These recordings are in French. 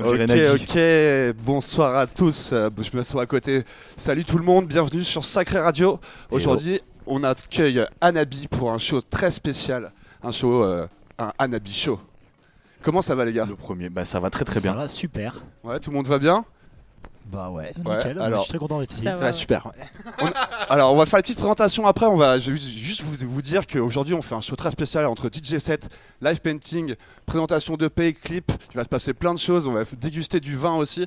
On Ok, ok, bonsoir à tous. Euh, Je me sens à côté. Salut tout le monde, bienvenue sur Sacré Radio. Aujourd'hui, on accueille Anabi pour un show très spécial. Un show, euh, un Anabi show. Comment ça va les gars? Le premier, bah ça va très très bien. Ça va super. Ouais, tout le monde va bien? Bah ouais, Ouais, nickel. Moi, alors- je suis très content d'être ici. Ça va, super. Alors, on va faire une petite présentation après. On va je vais juste vous, vous dire qu'aujourd'hui, on fait un show très spécial entre DJ set, live painting, présentation de pay, clip. Il va se passer plein de choses. On va déguster du vin aussi.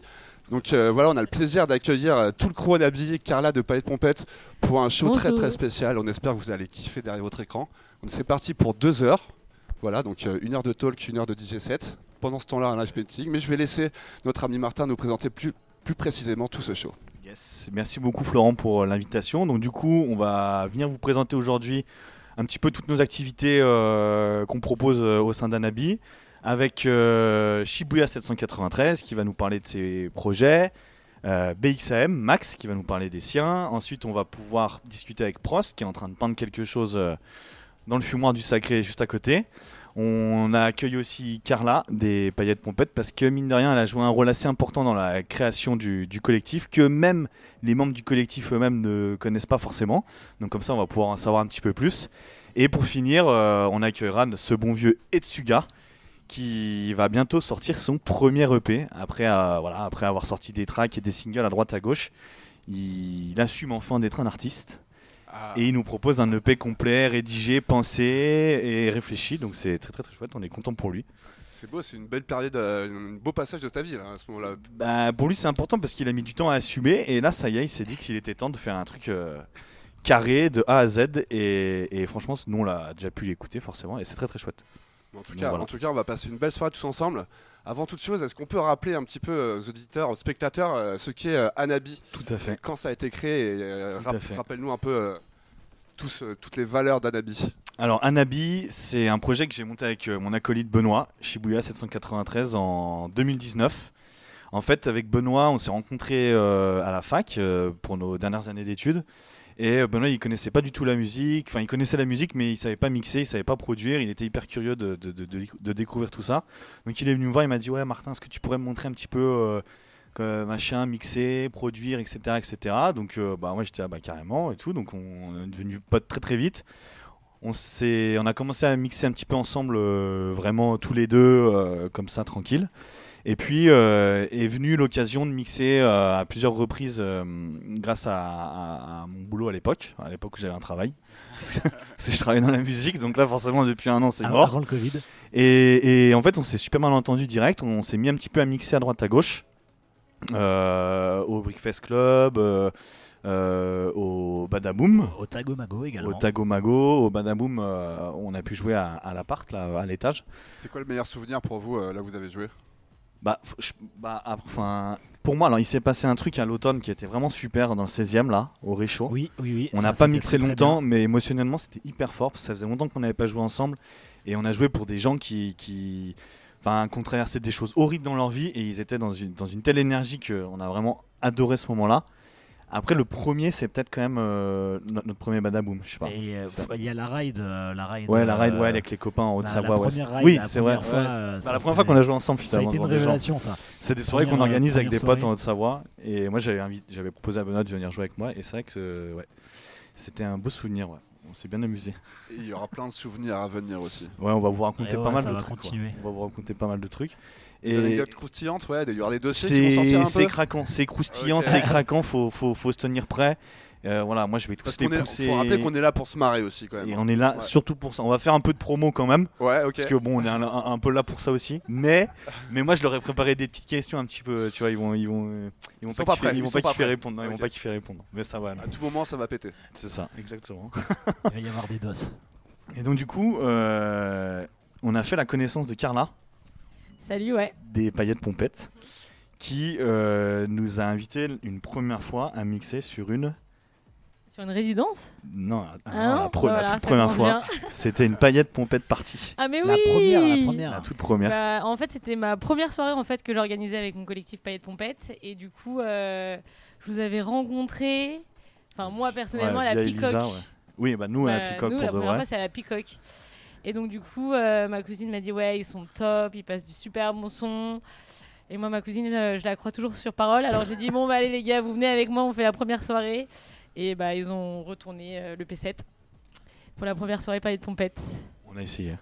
Donc euh, voilà, on a le plaisir d'accueillir euh, tout le crew habillé, Carla de Paillette Pompette, pour un show très Bonjour. très spécial. On espère que vous allez kiffer derrière votre écran. C'est parti pour deux heures. Voilà, donc euh, une heure de talk, une heure de DJ set. Pendant ce temps-là, un live painting. Mais je vais laisser notre ami Martin nous présenter plus, plus précisément tout ce show. Yes. Merci beaucoup Florent pour euh, l'invitation. Donc du coup, on va venir vous présenter aujourd'hui un petit peu toutes nos activités euh, qu'on propose euh, au sein d'Anabi avec euh, Shibuya 793 qui va nous parler de ses projets, euh, BXAM, Max qui va nous parler des siens. Ensuite, on va pouvoir discuter avec Prost qui est en train de peindre quelque chose dans le fumoir du sacré juste à côté. On a accueilli aussi Carla des Paillettes Pompettes parce que mine de rien, elle a joué un rôle assez important dans la création du, collectif que même les membres du collectif eux-mêmes ne connaissent pas forcément. Donc comme ça, on va pouvoir en savoir un petit peu plus. Et pour finir, euh, on accueillera ce bon vieux Etsuga qui va bientôt sortir son premier EP après, euh, voilà, après avoir sorti des tracks et des singles à droite à gauche. Il assume enfin d'être un artiste. Et il nous propose un EP complet, rédigé, pensé et réfléchi. Donc c'est très très très chouette, on est content pour lui. C'est beau, c'est une belle période, euh, un beau passage de ta vie là, à ce moment-là. Bah, pour lui c'est important parce qu'il a mis du temps à assumer. Et là ça y est, il s'est dit qu'il était temps de faire un truc euh, carré de A à Z. Et, et franchement, nous on l'a déjà pu l'écouter forcément. Et c'est très très chouette. En tout, cas, voilà. en tout cas, on va passer une belle soirée tous ensemble. Avant toute chose, est-ce qu'on peut rappeler un petit peu euh, aux auditeurs, aux spectateurs, euh, ce qu'est euh, Anabi, Tout à fait. quand ça a été créé rap- rappelle-nous un peu tous, toutes les valeurs d'Anabi. Alors Anabi, c'est un projet que j'ai monté avec mon acolyte Benoît, Shibuya 793 en 2019. En fait, avec Benoît, on s'est rencontrés à la fac pour nos dernières années d'études. Et euh, Benoît, il connaissait pas du tout la musique. Enfin, il connaissait la musique, mais il savait pas mixer, il savait pas produire. Il était hyper curieux de, de, de- découvrir tout ça. Donc, il est venu me voir. Il m'a dit Ouais, Martin, est-ce que tu pourrais me montrer un petit peu euh, machin, mixer, produire, etc., etc. Donc, euh, bah, moi, j'étais ah, bah, carrément et tout. Donc, on, est devenu potes très très vite. On, on a commencé à mixer un petit peu ensemble, euh, vraiment tous les deux, comme ça, tranquille. Et puis euh, est venue l'occasion de mixer euh, à plusieurs reprises euh, grâce à, à- à mon boulot à l'époque, à l'époque où j'avais un travail. Parce que, parce que je travaillais dans la musique, donc là forcément depuis un an c'est Avant, mort. avant le Covid. Et, et en fait, on s'est super mal entendu direct. On s'est mis un petit peu à mixer à droite à gauche. Euh, au Brickfest Club, euh, euh, au Badaboom, Au Tago Mago également. au Tagomago, au Badaboom. euh, on a pu jouer à, à l'appart, là, à l'étage. C'est quoi le meilleur souvenir pour vous euh, là où vous avez joué? Bah, je- bah, ah, enfin, pour moi, alors, il s'est passé un truc à l'automne qui était vraiment super dans le 16e, là, au Réchaud. Oui, oui, oui. On n'a pas mixé longtemps, mais émotionnellement, c'était hyper fort. Parce que ça faisait longtemps qu'on n'avait pas joué ensemble. Et on a joué pour des gens qui. qui Enfin, qu'on traversait des choses horribles dans leur vie et ils étaient dans une, dans une telle énergie qu'on a vraiment adoré ce moment-là. Après, le premier, c'est peut-être quand même euh, no- notre premier Badaboom, je sais pas. Et euh, il y a la ride, euh, la ride. Ouais, la ride, ouais, avec les copains en la- Haute-Savoie. la première ride, oui, la c'est vrai. première fois, ouais. euh, Bah, la première fois qu'on a joué ensemble, Ça a été une révélation, ça. C'est des soirées qu'on organise avec des potes en Haute-Savoie. Et moi, j'avais proposé à Benoît de venir jouer avec moi. Et c'est vrai que euh, ouais, c'était un beau souvenir. Ouais. On s'est bien amusé. Et il y aura plein de souvenirs à venir aussi. Ouais, on va vous raconter pas ouais, mal ça de va trucs. continuer. On va vous raconter pas mal de trucs. Des Et anecdotes croustillantes, ouais, il aura les dossiers qui vont sortir c'est craquant, c'est croustillant, Ok. c'est craquant. Faut, faut, faut se tenir prêt. Euh, voilà, moi je vais tous les pousser. faut rappeler qu'on est là pour se marrer aussi quand même. Et on est là Ouais. surtout pour ça. On va faire un peu de promo quand même. Ouais, ok. Parce que bon, on est un, un- un peu là pour ça aussi. Mais, mais moi, je leur ai préparé des petites questions un petit peu. Tu vois, ils vont, ils vont, ils vont Ils pas, pas kiffer, ils ils vont pas kiffer répondre. non, Ils vont pas kiffer répondre. Mais ça va. non. À tout moment, ça va péter. C'est ça, exactement. Il va y avoir des doses. Et donc du coup, euh, on a fait la connaissance de Carla Salut, ouais. des paillettes pompettes, qui euh, nous a invité une première fois à mixer sur une. Sur une résidence Non, Ah non, la, toute première fois, c'était une paillette pompette partie. Ah, mais La oui première, la première. La toute première. Bah, en fait, c'était ma première soirée en fait que j'organisais avec mon collectif Paillettes Pompettes. Et du coup, euh, je vous avais rencontré, enfin moi personnellement, Ouais, à la Peacock. Elisa, ouais. Oui, bah nous, à la Bah, Peacock nous, pour la de première vrai. fois, c'est à la Peacock. Et donc, du coup, euh, ma cousine m'a dit Ouais, ils sont top, ils passent du super bon son. Et moi, ma cousine, je, je la crois toujours sur parole. Alors j'ai dit, bon, bah allez les gars, vous venez avec moi, on fait la première soirée. Et bah ils ont retourné euh, le P7 pour la première soirée paillettes pompettes. On a essayé.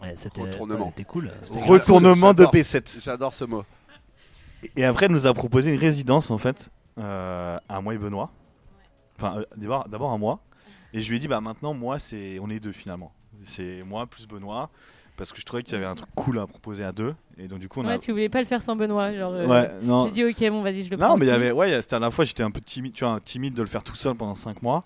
Ouais, c'était Retournement. C'était cool. C'était Retournement de j'adore. P7. J'adore ce mot. Et après, elle nous a proposé une résidence en fait, euh, à moi et Benoît. Enfin, euh, d'abord, d'abord à moi. Et je lui ai dit, bah maintenant, moi, c'est, on est deux finalement. C'est moi plus Benoît, parce que je trouvais qu'il y avait un truc cool à proposer à deux. Et donc du coup, on Ouais, a. tu voulais pas le faire sans Benoît. Genre, euh, Ouais, non. J'ai dit, ok, bon, vas-y, je le prends. Non, mais il y avait, ouais, c'était à la fois, j'étais un peu timide, tu vois, timide de le faire tout seul pendant 5 mois,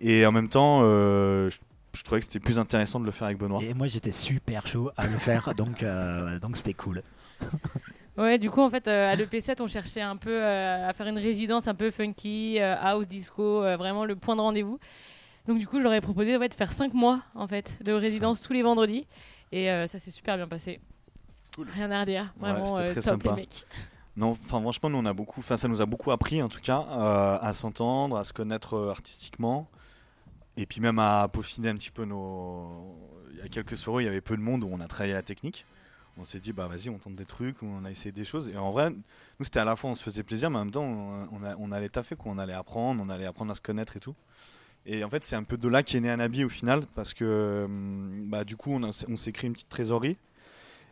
et en même temps, euh, je, je trouvais que c'était plus intéressant de le faire avec Benoît. Et moi j'étais super chaud à le faire, donc euh, donc c'était cool. Ouais, du coup, en fait, euh, à l'EP7, on cherchait un peu euh, à faire une résidence un peu funky, euh, house, disco, euh, vraiment le point de rendez-vous. Donc, du coup, je leur ai proposé ouais, de faire 5 mois, en fait, de résidence tous les vendredis. Et euh, ça s'est super bien passé. Cool. Rien à redire. Ouais, Vraiment c'était euh, très top, sympa. les mecs. Non, enfin franchement, nous on a beaucoup, enfin ça nous a beaucoup appris en tout cas euh, à s'entendre, à se connaître artistiquement, et puis même à peaufiner un petit peu nos. Il y a quelques soirées, où il y avait peu de monde où on a travaillé la technique. On s'est dit bah vas-y, on tente des trucs, on a essayé des choses, et en vrai, nous c'était à la fois on se faisait plaisir, mais en même temps on, on, a- on allait taffer, quoi, on allait apprendre, on allait apprendre à se connaître et tout. Et en fait, c'est un peu de là qu'est né Anabi au final, parce que hum, bah, du coup, on, a- on s'est créé une petite trésorerie.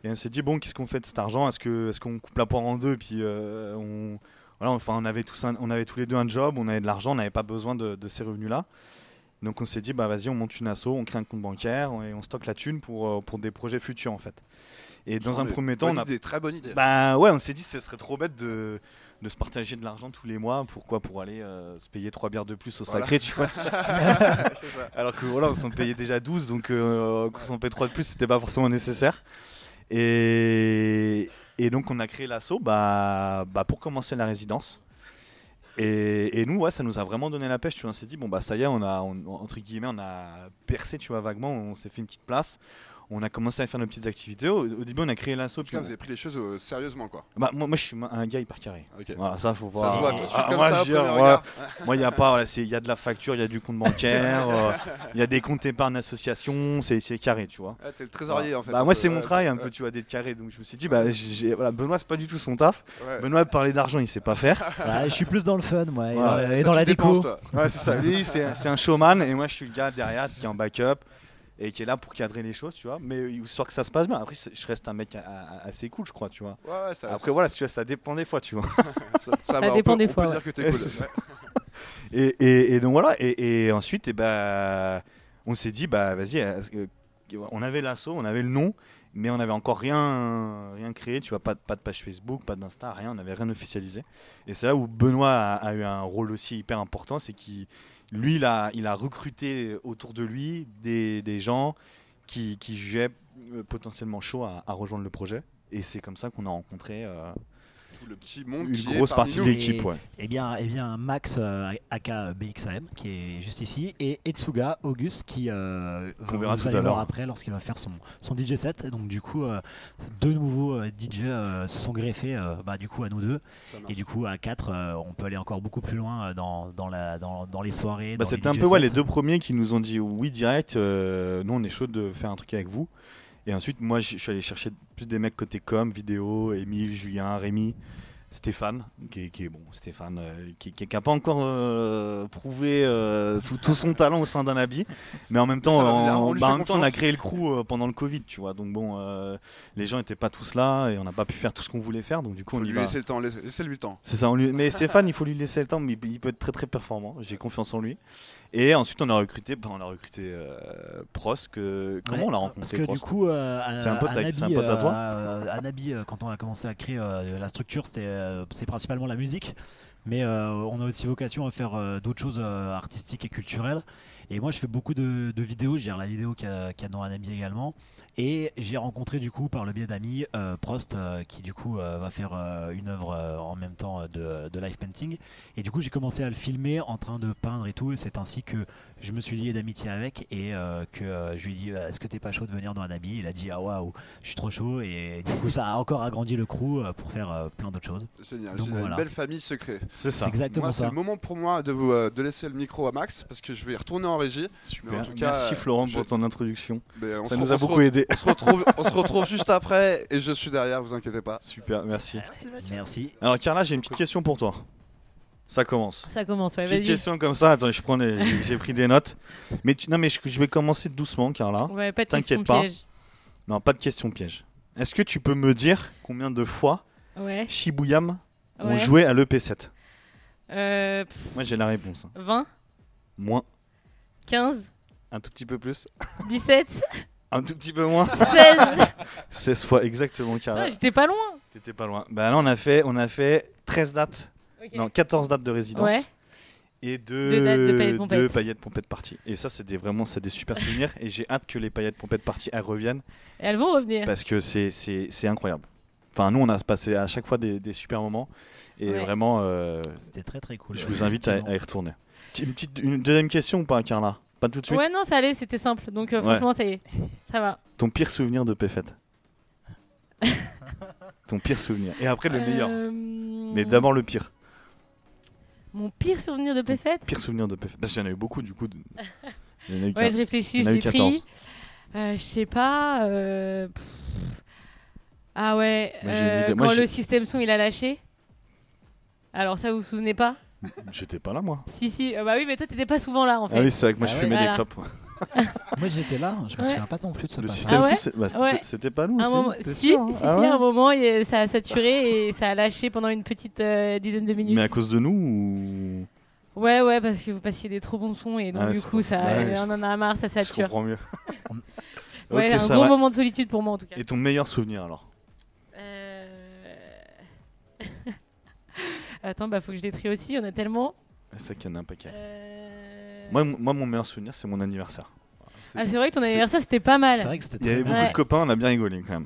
Et on s'est dit, bon, qu'est-ce qu'on fait de cet argent? Est-ce qu'on est qu'on coupe la poire en deux? Et puis euh, on, voilà, enfin, on, avait tous un- on avait tous les deux un job, on avait de l'argent, on n'avait pas besoin de, de ces revenus-là. Donc on s'est dit, bah vas-y, on monte une asso, on crée un compte bancaire et on stocke la thune pour, euh, pour des projets futurs en fait. Et dans un premier temps, on a, très bonne idée. bah ouais, on s'est dit ce serait trop bête de, de se partager de l'argent tous les mois. Pourquoi? Pour aller euh, se payer trois bières de plus au Voilà. sacré, tu vois. Ça. Alors que voilà, on s'en payait déjà 12, donc euh, qu'on s'en paye 3 de plus, c'était pas forcément nécessaire. Et, et donc on a créé l'assaut bah, bah, pour commencer la résidence. Et, et nous, ouais, ça nous a vraiment donné la pêche. Tu vois, on s'est dit, bon, bah ça y est, on a, on- entre guillemets, on a percé, tu vois, vaguement, on s'est fait une petite place. On a commencé à faire nos petites activités. Au, au début, on a créé cas, vous avez pris les choses euh, sérieusement, quoi. Bah, moi, moi, je suis un gars hyper carré. Ok. Voilà, ça, faut Ça pas. se voit tout de suite Ah, comme moi, ça, au premier regard. il y a pas, voilà, c'est- il y a de la facture, il y a du compte bancaire, euh, il y a des comptes épargne association, c'est carré, tu vois. Ah, T'es le trésorier, en fait. Bah, moi, c'est ouais, mon travail un peu, tu vois, d'être carré. Donc je me suis dit, bah, voilà, Benoît, c'est pas du tout son taf. Ouais. Benoît, parler d'argent, il sait pas faire. Ouais, je suis plus dans le fun, moi, et dans, la déco. Ouais, c'est ça. Lui, c'est c'est un showman, et moi, je suis le gars derrière qui est en backup et qui est là pour cadrer les choses, tu vois. Mais histoire que ça se passe bien. Après, je reste un mec assez cool, je crois, tu vois. Ouais, ouais, ça, Après, voilà, si tu vois, ça dépend des fois, tu vois. ça, ça va, on dépend peut- des on fois, peut ouais. dire que Ouais, cool. Et, et- et donc voilà, et, et ensuite, et bah, on s'est dit, bah vas-y, on avait l'assaut, on avait le nom, mais on n'avait encore rien, rien créé, tu vois, pas, de- pas de page Facebook, pas d'Insta, rien, on n'avait rien officialisé. Et c'est là où Benoît a, a eu un rôle aussi hyper important, c'est qu'il, lui, il a, recruté autour de lui des, gens qui, qui jugeaient euh, potentiellement chaud à, à rejoindre le projet. Et c'est comme ça qu'on a rencontré euh, Tout le petit monde une qui grosse partie de l'équipe. Ouais. Eh bien, eh bien Max, euh, aka BXAM, qui est juste ici, et Etsuga, Auguste, qui euh, vous verra tout allez à voir l'heure. après lorsqu'il va faire son, son DJ set. Et donc, du coup, euh, deux nouveaux euh, DJ euh, se sont greffés euh, bah, du coup, à nous deux. Et du coup, à quatre, euh, on peut aller encore beaucoup plus loin dans, dans, la, dans, dans les soirées. Bah, c'était un DJ peu ouais, les deux premiers qui nous ont dit oui direct. euh, nous, on est chaud de faire un truc avec vous. Et ensuite, moi, je suis allé chercher plus des mecs côté com, vidéo, Émile, Julien, Rémi, Stéphane, qui est, qui est bon, Stéphane, euh, qui, qui, qui a pas encore euh, prouvé euh, tout, tout son talent au sein d'un habit, mais en même temps, va on, on lui bah, en même temps, on a créé le crew pendant le Covid, tu vois. Donc bon, euh, les gens n'étaient pas tous là et on n'a pas pu faire tout ce qu'on voulait faire. Donc du coup, Faut on lui va. laisser le temps, laissez- laissez-lui le temps. C'est ça, on lui- mais Stéphane, il faut lui laisser le temps, mais il peut être très très performant. J'ai confiance en lui. Et ensuite, on a recruté, bah, on a recruté euh, Prost. Que, comment Ouais, on l'a rencontré Parce que du coup, euh, C'est un pote Anabi, c'est un pote à toi euh, Anabi, euh, quand on a commencé à créer euh, la structure, c'était euh, c'est principalement la musique. Mais euh, on a aussi vocation à faire euh, d'autres choses euh, artistiques et culturelles. Et moi, je fais beaucoup de, de vidéos. Je gère la vidéo qu'il y, a- y dans Anabi également. Et j'ai rencontré du coup par le biais d'amis euh, Prost euh, qui du coup euh, va faire euh, une œuvre euh, en même temps de, de live painting. Et du coup j'ai commencé à le filmer en train de peindre et tout. Et c'est ainsi que je me suis lié d'amitié avec et euh, que euh, je lui ai dit est-ce que t'es pas chaud de venir dans un habit Il a dit ah waouh je suis trop chaud et du coup ça a encore agrandi le crew euh, pour faire euh, plein d'autres choses. Génial, Donc génial. voilà. Une belle famille secret. C'est ça. C'est exactement Moi, c'est le moment pour moi de, vous, euh, de laisser le micro à Max parce que je vais retourner en en régie. Super. en tout cas, Merci euh, Florent je- pour ton introduction. Ça nous a beaucoup aidé. On se retrouve, on se retrouve juste après et je suis derrière, vous inquiétez pas. Super, merci. Merci. Alors Carla, j'ai une petite question pour toi. Ça commence. Ça commence, ouais, Petite question comme ça. Attends, je prends les- j'ai pris des notes. Mais tu- non, mais je, je vais commencer doucement, Carla. Ouais, pas de T'inquiète pas. piège. Non, pas de question piège. Est-ce que tu peux me dire combien de fois Ouais. Shibuyam ont joué à l'EP7 Euh, pff, Moi, j'ai la réponse. hein. 20, Moins, 15, un tout petit peu plus, 17, un tout petit peu moins. 16. 16 fois exactement, Carla. J'étais pas loin. T'étais pas loin. Bah là, on a fait, on a fait 13 dates, non, 14 dates de résidence. Ouais. Et deux, Deux dates de paillettes pompettes. deux paillettes pompettes parties. Et ça, c'est des, vraiment c'est des super souvenirs. et j'ai hâte que les paillettes pompettes parties elles reviennent Et elles vont revenir. parce que c'est, c'est, c'est incroyable. Enfin, nous, on a passé à chaque fois des, des super moments. Et Ouais. vraiment, euh, C'était très très cool. je ouais, vous invite à y retourner. Une, petite, une deuxième question ou pas, Carla? Pas tout de suite? Ouais, non, ça allait, c'était simple. Donc, euh, Ouais. franchement, ça y est. Ça va. Ton pire souvenir de PFET Ton pire souvenir. Et après, le meilleur. Euh, Mais d'abord, le pire. Mon pire souvenir de PFET Pire souvenir de PFET. Parce qu'il y en a eu beaucoup, du coup. de- Il y en a eu Ouais, quinze. je réfléchis, Il y en je a eu les 14. trie. Euh, je sais pas. euh, pff. Ah ouais, Moi, j'ai une euh, idée. quand j'ai- le système son il a lâché. Alors ça, vous vous souvenez pas? J'étais pas là, moi. Si, si. euh, bah oui, mais toi, t'étais pas souvent là en fait. Ah oui, c'est vrai que moi, Ah je ouais. fumais Voilà. des clopes. Moi j'étais là, je me Ouais. souviens pas non plus de ce Le passage. système Ah ouais sous, c'est- bah, c'était Ouais. c'était pas nous Un moment, si, sûr si, Ah si, ouais à un moment, il- ça a saturé et ça a lâché pendant une petite euh, dizaine de minutes. Mais à cause de nous ou... Ouais, ouais, parce que vous passiez des trop bons sons et donc Ah du c'est coup, pour ça, ça. Ouais, on en a marre, ça Je sature. comprends mieux. Ouais, ok, un ça gros va. moment de solitude pour moi en tout cas. Et ton meilleur souvenir alors? Euh... Attends, bah faut que je les trie aussi, il y en a tellement. C'est ça qu'il y en a un paquet. Euh, Moi, moi, mon meilleur souvenir, c'est mon anniversaire. Ah, c'est vrai que ton anniversaire c'était pas mal. C'est vrai que c'était Il y avait beaucoup. Ouais. de copains, on a bien rigolé quand même.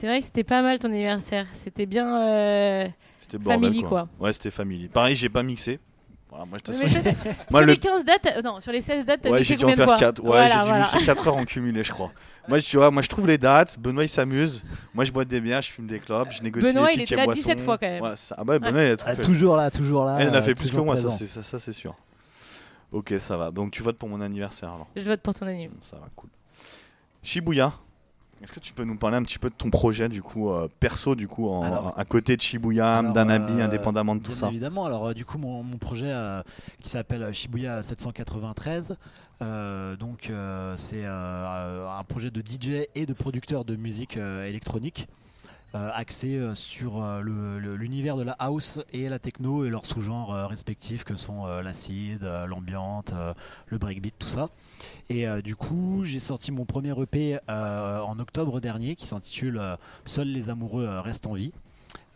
C'est vrai que c'était pas mal ton anniversaire. C'était bien. euh, C'était bordel Family, quoi. Ouais, c'était family. Pareil, j'ai pas mixé. Voilà, moi, je ouais, t'assure, mais j'ai- toi, Moi, sur le- les 15 dates, euh, non, sur les 16 dates, t'as Ouais, j'ai dû en faire fois 4. Ouais, Voilà, j'ai dû voilà. mixer 4 heures en cumulé, je crois. Moi, tu vois, moi, je trouve les dates. Benoît, il s'amuse. Moi, je bois des bières, je fume des clopes, je négocie Benoît, les il tickets était là boissons. 17 fois, quand même. Ouais, ça- Ah bah, Benoît, il a tout Ah, fait. toujours là, toujours là. Elle en a euh, fait plus que moi, ça présent. c'est ça, ça, c'est sûr. Ok, ça va. Donc tu votes pour mon anniversaire alors. Je vote pour ton anniversaire. Ça va, cool. Shibuya, est-ce que tu peux nous parler un petit peu de ton projet du coup euh, perso du coup en- Alors- à côté de Shibuya, d'Anabi, euh, indépendamment de tout Bien ça évidemment. Alors, euh, du coup, mon, mon projet euh, qui s'appelle Shibuya 793, euh, donc c'est un projet de DJ et de producteur de musique électronique. Euh, axé euh, sur euh, l'univers de la house et la techno et leurs sous-genres respectifs que sont l'acide, l'ambiante, le breakbeat, tout ça. Et du coup, j'ai sorti mon premier EP en octobre dernier qui s'intitule Seuls les amoureux restent en vie.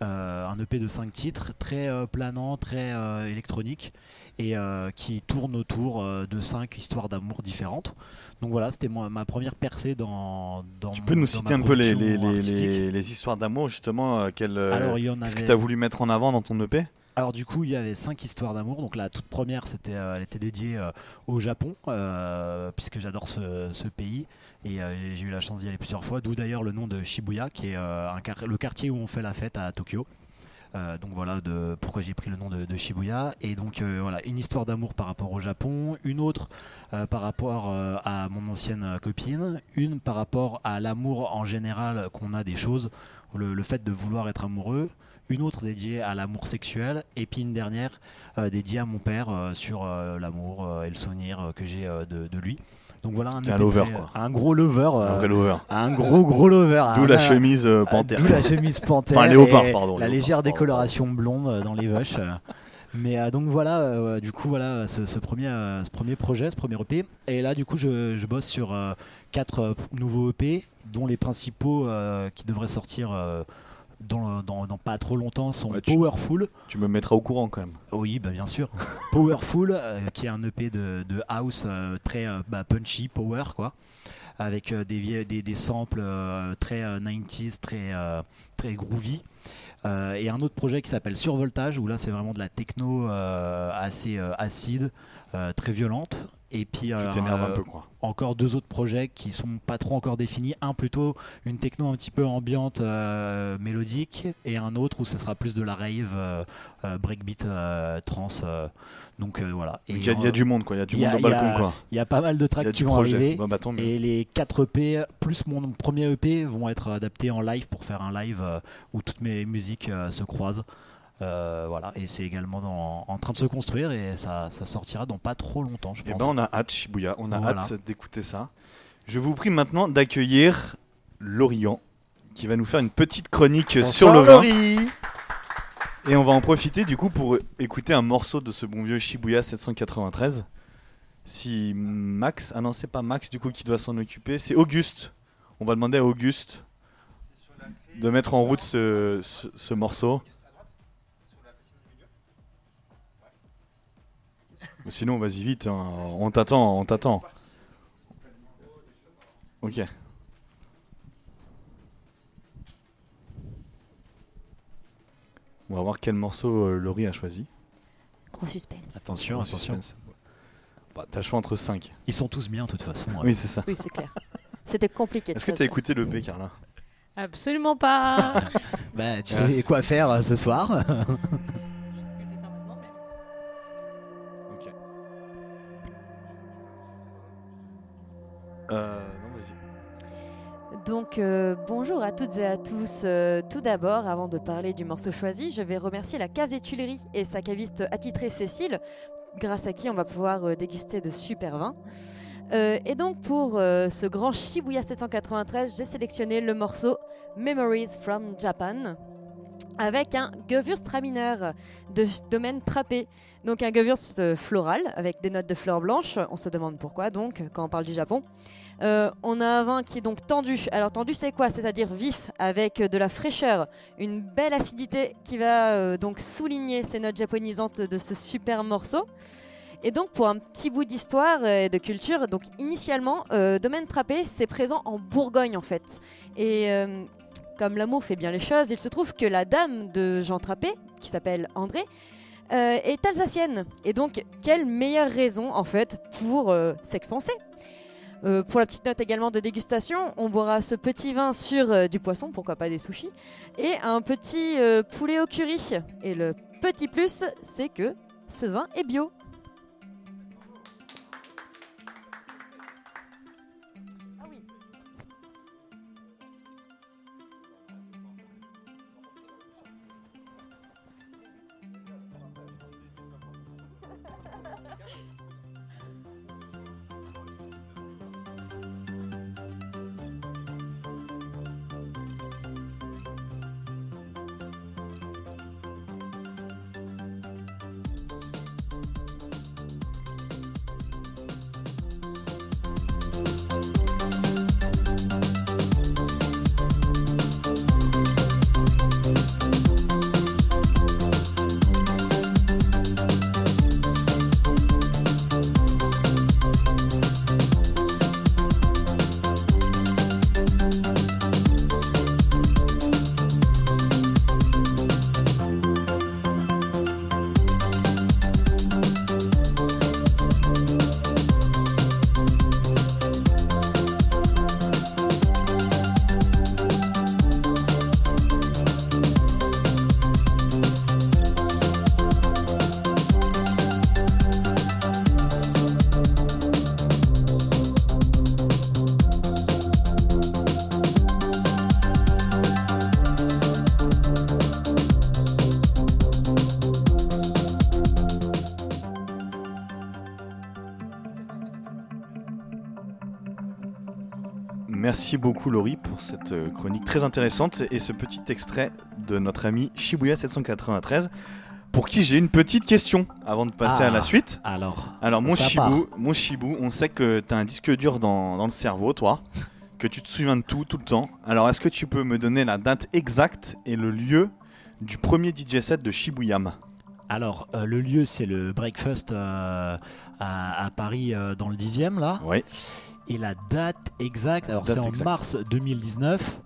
Un EP de 5 titres, très planant, très électronique, et euh, qui tourne autour euh, de 5 histoires d'amour différentes. Donc voilà, c'était ma première percée dans, dans Tu mon- peux nous citer un peu les, les, les, les- histoires d'amour justement euh, quelles, euh, Alors, il y en Qu'est-ce que avait- tu as voulu mettre en avant dans ton EP Alors du coup, il y avait cinq histoires d'amour. Donc la toute première, c'était, euh, elle était dédiée euh, au Japon, euh, puisque j'adore ce, ce pays et j'ai eu la chance d'y aller plusieurs fois. D'où d'ailleurs le nom de Shibuya, qui est un le quartier où on fait la fête à Tokyo. Euh, donc voilà de pourquoi j'ai pris le nom de, Shibuya et donc euh, voilà une histoire d'amour par rapport au Japon, une autre euh, par rapport à mon ancienne copine, une par rapport à l'amour en général qu'on a des choses, le, fait de vouloir être amoureux, une autre dédiée à l'amour sexuel et puis une dernière dédiée à mon père sur l'amour et le souvenir que j'ai de lui. Donc voilà un, un lover, très- quoi. un gros lover, euh, Un vrai lover. un gros gros lover. D'où un- la chemise euh, panthère. D'où la chemise panthère. Enfin, léopard, pardon, La léopard, légère pardon. décoloration blonde euh, dans les vaches. euh. Mais euh, donc voilà, euh, du coup voilà ce, ce premier, euh, ce premier projet, ce premier EP. Et là du coup je, je bosse sur euh, quatre euh, nouveaux EP, dont les principaux euh, qui devraient sortir euh, dans, dans- dans pas trop longtemps sont Ouais, tu- Powerful. Tu me mettras au courant quand même. Oui, bah bien sûr. Powerful, euh, qui est un EP de, de house euh, très euh, bah, punchy, power quoi, avec des, vie- des, des samples très euh, 90s, très, très groovy. Et un autre projet qui s'appelle Survoltage, où là c'est vraiment de la techno assez acide, très violente. Et puis Tu euh, un peu, quoi. encore deux autres projets qui sont pas trop encore définis. Un plutôt une techno un petit peu ambiante, euh, mélodique, et un autre où ce sera plus de la rave, euh, breakbeat, trance. donc voilà. Il y, a- il y a du monde, quoi. Il y a du il y a- monde y a- balcon, quoi. il y a pas mal de tracks qui vont projet. arriver. Bon, bah. Et les 4 EP plus mon premier EP vont être adaptés en live pour faire un live où toutes mes musiques se croisent. Euh, voilà, et c'est également dans- en train de se construire et ça, ça sortira dans pas trop longtemps, je Eh pense. ben, on a hâte, Shibuya. On a Voilà. hâte d'écouter ça. Je vous prie maintenant d'accueillir Lorient, qui va nous faire une petite chronique sur le vin. Et on va en profiter du coup pour écouter un morceau de ce bon vieux Shibuya 793. Si Max, ah non c'est pas Max du coup qui doit s'en occuper, c'est Auguste. On va demander à Auguste de mettre en route ce, ce- ce morceau. Sinon vas-y vite, hein, on t'attend, on t'attend. Ok. On va voir quel morceau euh, Laurie a choisi. Gros suspense. Attention, Gros attention. suspense. Bah, T'as le choix entre 5. Ils sont tous bien de toute façon. ouais. Oui, c'est ça. Oui, c'est clair. C'était compliqué. Est-ce que t'as écouté le P, Carla? Absolument pas. Bah, tu sais quoi faire euh, ce soir Euh. Donc euh, bonjour à toutes et à tous. Euh, tout d'abord, avant de parler du morceau choisi, je vais remercier la Cave des Tuileries et sa caviste attitrée Cécile, grâce à qui on va pouvoir déguster de super vins. Et donc pour ce grand Shibuya 793, j'ai sélectionné le morceau Memories from Japan avec un Gewürztraminer de domaine trappé. Donc un Gewürz euh, floral avec des notes de fleurs blanches. On se demande pourquoi donc quand on parle du Japon. Euh, on a un vin qui est donc tendu. Alors tendu c'est quoi? C'est-à-dire vif avec de la fraîcheur, une belle acidité qui va euh, donc souligner ces notes japonisantes de ce super morceau. Et donc pour un petit bout d'histoire et de culture, donc initialement Domaine Trappé c'est présent en Bourgogne en fait. Et comme l'amour fait bien les choses, il se trouve que la dame de Jean Trappé, qui s'appelle André, euh, est alsacienne. Et donc, quelle meilleure raison, en fait, pour euh, s'expanser? Euh, Pour la petite note également de dégustation, on boira ce petit vin sur euh, du poisson, pourquoi pas des sushis, et un petit euh, poulet au curry. Et le petit plus, c'est que ce vin est bio. Merci beaucoup Laurie pour cette euh, chronique très intéressante et ce petit extrait de notre ami Shibuya 793 pour qui j'ai une petite question avant de passer à Ah. la suite. Alors, Alors mon Shibu, mon Shibu, on sait que tu as un disque dur dans, dans le cerveau toi, que tu te souviens de tout tout le temps. Alors est-ce que tu peux me donner la date exacte et le lieu du premier DJ set de Shibuyam? Alors, euh, le lieu, c'est le Breakfast euh, à, à Paris euh, dans le 10e, là. Oui. Et la date exacte, alors Date c'est en exacte. mars 2019.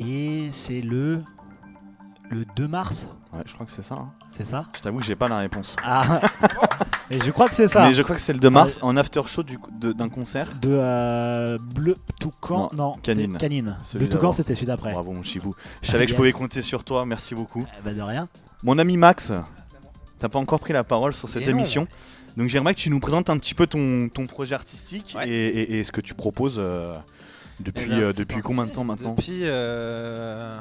Et c'est le, le 2 mars, Ouais, je crois que c'est ça. hein. c'est ça? Je t'avoue que j'ai pas la réponse. Ah Et je crois que c'est ça. Mais je crois que c'est le 2 mars en after show du de- d'un concert. De euh, Bleu Toucan. Non, Canine. c'est Canine. Celui Bleu Toucan, d'avant. c'était celui d'après. Bravo mon chibou. Je savais que je yes. pouvais compter sur toi, merci beaucoup. Eh ben, de rien. Mon ami Max, t'as pas encore pris la parole sur cette Et non. émission? Donc j'aimerais que tu nous présentes un petit peu ton, ton projet artistique Ouais. et, et- et ce que tu proposes euh, depuis, Eh ben, euh, depuis combien de temps maintenant Depuis euh,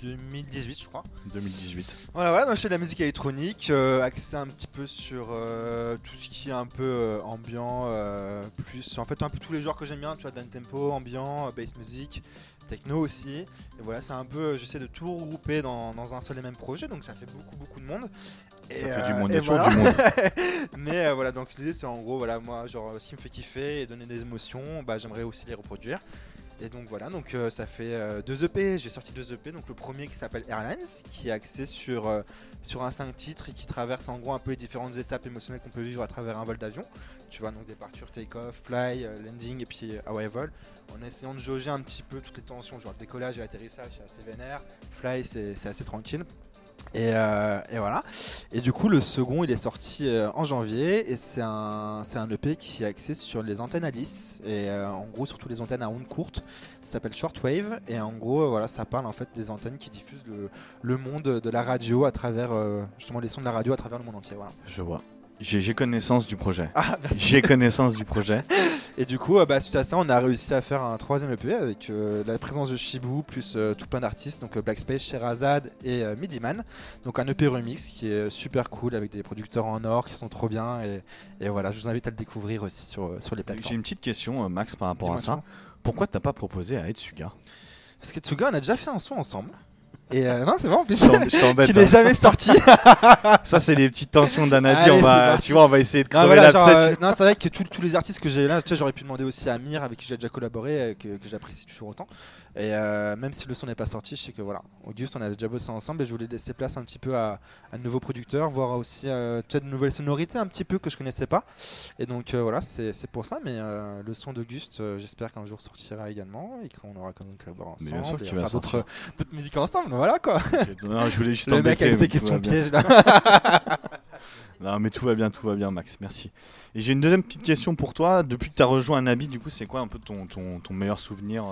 2018, je crois. 2018. Voilà, voilà, moi je fais de la musique électronique, euh, axé un petit peu sur euh, tout ce qui est un peu euh, ambiant, euh, plus en fait un peu tous les genres que j'aime bien, tu vois, down tempo, ambiant, euh, bass music, techno aussi. Et voilà, c'est un peu, euh, j'essaie de tout regrouper dans, dans un seul et même projet, donc ça fait beaucoup beaucoup de monde. Et, Ça fait du euh, il y a toujours du monde. Mais euh, voilà, donc l'idée c'est en gros, voilà, moi, genre, ce qui me fait kiffer et donner des émotions, bah, j'aimerais aussi les reproduire. Et donc voilà, donc euh, ça fait euh, deux EP, j'ai sorti deux EP, donc le premier qui s'appelle Airlines, qui est axé sur, euh, sur un 5 titres et qui traverse en gros un peu les différentes étapes émotionnelles qu'on peut vivre à travers un vol d'avion. Tu vois, donc départure, take-off, fly, landing et puis arrival, en essayant de jauger un petit peu toutes les tensions, genre le décollage et l'atterrissage c'est assez vénère, fly c'est assez tranquille. Et, euh, et voilà. Et du coup, le second, il est sorti euh, en janvier et c'est un, c'est un EP qui est axé sur les antennes Alice et euh, en gros surtout les antennes à ondes courtes. Ça s'appelle Shortwave et en gros, voilà, ça parle en fait des antennes qui diffusent le, le monde de la radio à travers justement les sons de la radio à travers le monde entier. Voilà. Je vois. J'ai j'ai connaissance du projet. Ah. J'ai connaissance du projet. Et du coup, euh, bah, suite à ça, on a réussi à faire un troisième EP avec euh, la présence de Shibu plus euh, tout plein d'artistes, donc Black Space, Sherazade et euh, Midiman. Donc un EP remix qui est super cool avec des producteurs en or qui sont trop bien. Et, et voilà, je vous invite à le découvrir aussi sur, sur les J'ai plateformes. une petite question, Max, par rapport à ça. Pourquoi t'as pas proposé à Etsuga? Parce que Tsuga, on a déjà fait un son ensemble. Et euh, non, c'est bon, en plus, Je t'em- je t'embête. qui n'est hein. jamais sorti. Ça, c'est les petites tensions On va, parti. tu vois, on va essayer de crever voilà, genre, l'abcès. euh, non, c'est vrai que tous- les artistes que j'ai là, tu vois, j'aurais pu demander aussi à Amir, avec qui j'ai déjà collaboré, euh, que, que j'apprécie toujours autant. Et euh, même si le son n'est pas sorti, je sais que voilà, Auguste, on avait déjà bossé ensemble et je voulais laisser place un petit peu à, à de nouveaux producteurs, voir aussi euh, peut-être de nouvelles sonorités un petit peu que je connaissais pas. Et donc euh, voilà, c'est pour ça. Mais euh, le son d'Auguste, j'espère qu'un jour sortira également et qu'on aura quand même collaboré Mais ensemble. bien sûr et faire d'autres musiques ensemble. Voilà quoi. Non, je voulais juste Le mec avec ses questions pièges là. Non, mais tout va bien, tout va bien, Max. Merci. Et j'ai une deuxième petite question pour toi. Depuis que tu as rejoint Anabi, du coup, c'est quoi un peu ton, ton, ton meilleur souvenir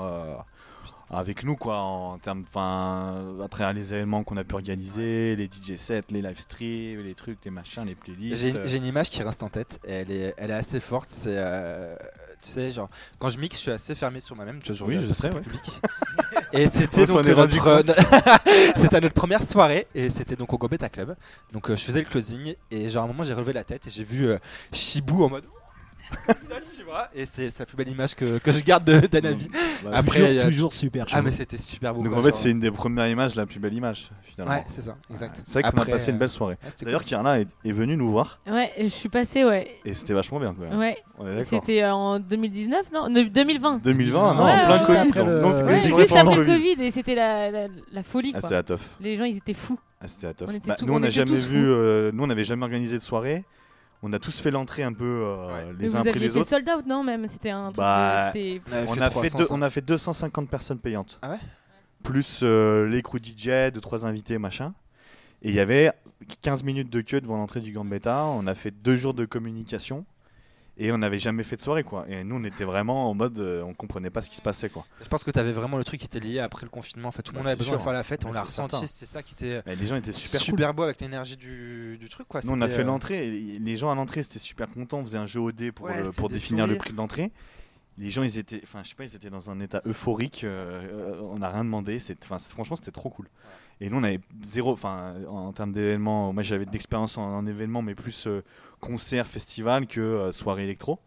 avec nous, quoi, en termes, enfin, à travers les événements qu'on a pu organiser, les DJ sets, les live streams, les trucs, les machins, les playlists. J'ai euh, une image qui reste en tête et elle est, elle est assez forte. C'est, euh, tu sais, genre, quand je mixe, je suis assez fermé sur moi-même. Tu vois, Oui, je sais, ouais. public. et c'était donc rendu notre, c'était notre première soirée et c'était donc au Gobetta Club. Donc euh, je faisais le closing et genre à un moment j'ai relevé la tête et j'ai vu euh, Shibu en mode. Ça, tu vois, et c'est la plus belle image que, que je garde de- d'Anabi. bah, Après, toujours, a- toujours super. Ah mais c'était super beau. Donc quoi, en fait, genre. c'est une des premières images, la plus belle image, finalement. Ouais, c'est ça, exact. C'est vrai qu'on a passé une euh, belle soirée. ouais, c'était D'ailleurs, cool. Kiana est, est venue nous voir Ouais, je suis passée, ouais. et c'était vachement bien. Quoi. Ouais, c'était euh, en 2019, non Ne- 2020. 2020, non, Ouais, en plein Covid. après le- Nous, on fait Ouais, juste après le Covid. Et c'était la, la, la folie Ah, quoi. c'était la teuf. Les gens ils étaient fous. Ah, c'était la teuf. Bah, nous, on on n'a était jamais tous vu. fous. euh, nous, on n'avait jamais organisé de soirée. On a tous fait l'entrée un peu euh, Ouais. Mais les vous uns après aviez les fait autres. sold out non même? C'était un truc Bah, de- c'était- On a, fait 300, deux- on a fait 250 personnes payantes. Ah ouais? Plus euh, les crews DJ, deux, trois invités, machin. Et il y avait 15 minutes de queue devant l'entrée du Gambetta. On a fait deux jours de communication. Et on n'avait jamais fait de soirée, quoi. Et nous, on était vraiment en mode. euh, on comprenait pas ce qui se passait, quoi. Je pense que tu avais vraiment le truc qui était lié après le confinement. En fait, tout le Bah, monde avait besoin de sûr. faire la fête. On Ouais, l'a ressenti. C'est ça qui était Et les gens étaient super, super, cool. beau avec l'énergie du, du truc. Quoi. Nous, on a fait euh, l'entrée. Les gens à l'entrée, c'était super content. On faisait un jeu au dé pour, Ouais, euh, pour définir le prix de l'entrée. Les gens, ils étaient, enfin, je sais pas, ils étaient dans un état euphorique. euh, euh, on n'a rien demandé. C'est, enfin, c'est- franchement, c'était trop cool. Et nous, on avait zéro, enfin, en termes d'événements. Moi, j'avais de l'expérience en, en événement, mais plus euh, concert, festival que euh, soirée électro.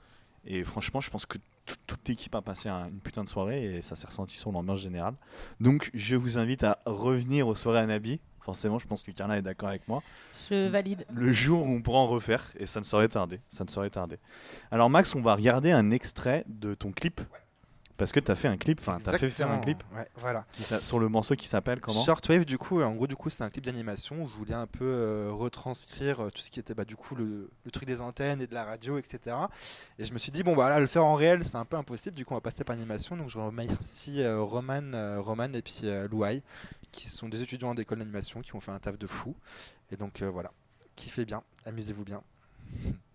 Et franchement, je pense que tout- toute l'équipe a passé un- une putain de soirée et ça s'est ressenti sur l'ambiance générale. Donc, je vous invite à revenir aux soirées Anabi. Forcément, je pense que Carla est d'accord avec moi Je valide. le jour où on pourra en refaire et ça ne saurait tarder. Ça ne saurait tarder. Alors Max, on va regarder un extrait de ton clip parce que tu as fait un clip, enfin tu as fait faire un clip Ouais, voilà. sur le morceau qui s'appelle comment? Shortwave, du coup, en gros, du coup, c'est un clip d'animation où je voulais un peu euh, retranscrire euh, tout ce qui était, bah, du coup, le, le truc des antennes et de la radio, etc. Et je me suis dit, bon, bah là, le faire en réel, c'est un peu impossible. Du coup, on va passer par l'animation. Donc, je remercie euh, Roman, euh, Roman et puis Louai, qui sont des étudiants d'école d'animation qui ont fait un taf de fou. Et donc, voilà. Kiffez bien, amusez-vous bien.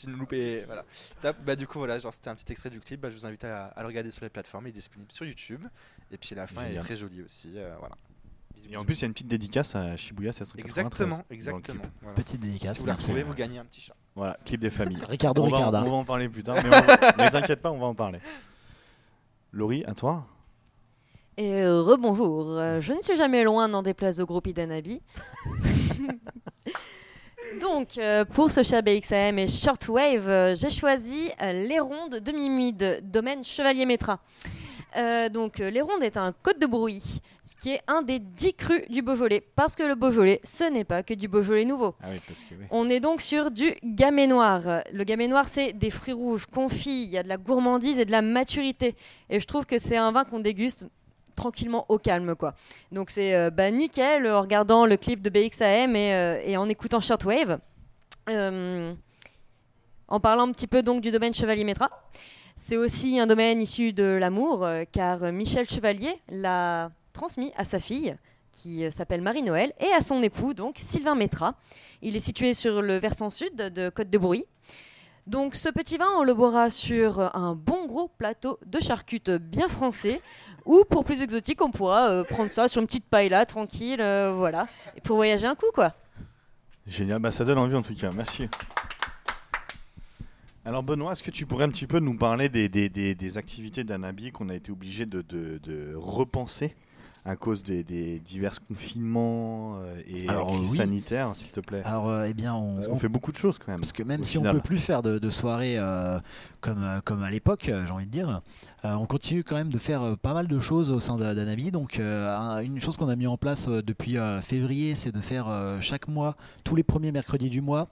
Et c'est une loupée. Voilà. Top. Bah, du coup, voilà, genre c'était un petit extrait du clip. Bah, je vous invite à, à le regarder sur les plateformes. Il est disponible sur YouTube. Et puis la fin elle est Génial. très jolie aussi. euh, voilà. Et en plus, il y a une petite dédicace à Shibuya 793. Exactement, dans le exactement. Voilà. Petite dédicace. Si vous la retrouvez, vous gagnez un petit chat. Voilà, clip des familles. Ricardo on, va, Ricarda. on va en parler plus tard, mais, mais t'inquiète pas, on va en parler. Laurie, à toi Et euh, rebonjour, Euh, je ne suis jamais loin, n'en déplaise au groupe Idanabi. Donc, euh, pour ce chat BXAM et Shortwave, euh, j'ai choisi euh, les rondes de Mimide, domaine Chevalier Métra. Euh, donc, les rondes est un code de bruit, ce qui est un des 10 crus du Beaujolais, parce que le Beaujolais, ce n'est pas que du Beaujolais nouveau. Ah oui, parce que oui. On est donc sur du gamay noir. Le gamay noir, c'est des fruits rouges confits, il y a de la gourmandise et de la maturité. Et je trouve que c'est un vin qu'on déguste tranquillement au calme quoi. Donc c'est euh, bah, nickel en regardant le clip de BXAM et, euh, et en écoutant Shortwave. Euh, en parlant un petit peu donc du domaine Chevalier Métra. C'est aussi un domaine issu de l'amour car Michel Chevalier l'a transmis à sa fille qui s'appelle Marie-Noël et à son époux donc Sylvain Métra. Il est situé sur le versant sud de Côte de Brouy. Donc ce petit vin, on le boira sur un bon gros plateau de charcutes bien français, ou pour plus exotique, on pourra euh, prendre ça sur une petite paella tranquille, euh, voilà, et pour voyager un coup quoi. Génial, bah, ça donne envie en tout cas, merci. Alors Benoît, est-ce que tu pourrais un petit peu nous parler des, des, des- des activités d'Anabi qu'on a été obligé de, de- de repenser à cause des, des divers confinements euh, et Alors, crises oui. sanitaires, s'il te plaît? Alors, euh, eh bien, on, Parce qu'on on- fait beaucoup de choses quand même. Parce que même si final. on peut plus faire de, de soirées euh, comme, comme à l'époque, j'ai envie de dire, euh, on continue quand même de faire euh, pas mal de choses au sein d'A- d'Anabi. Donc euh, un- une chose qu'on a mis en place euh, depuis euh, février, c'est de faire euh, chaque mois, tous les premiers mercredis du mois,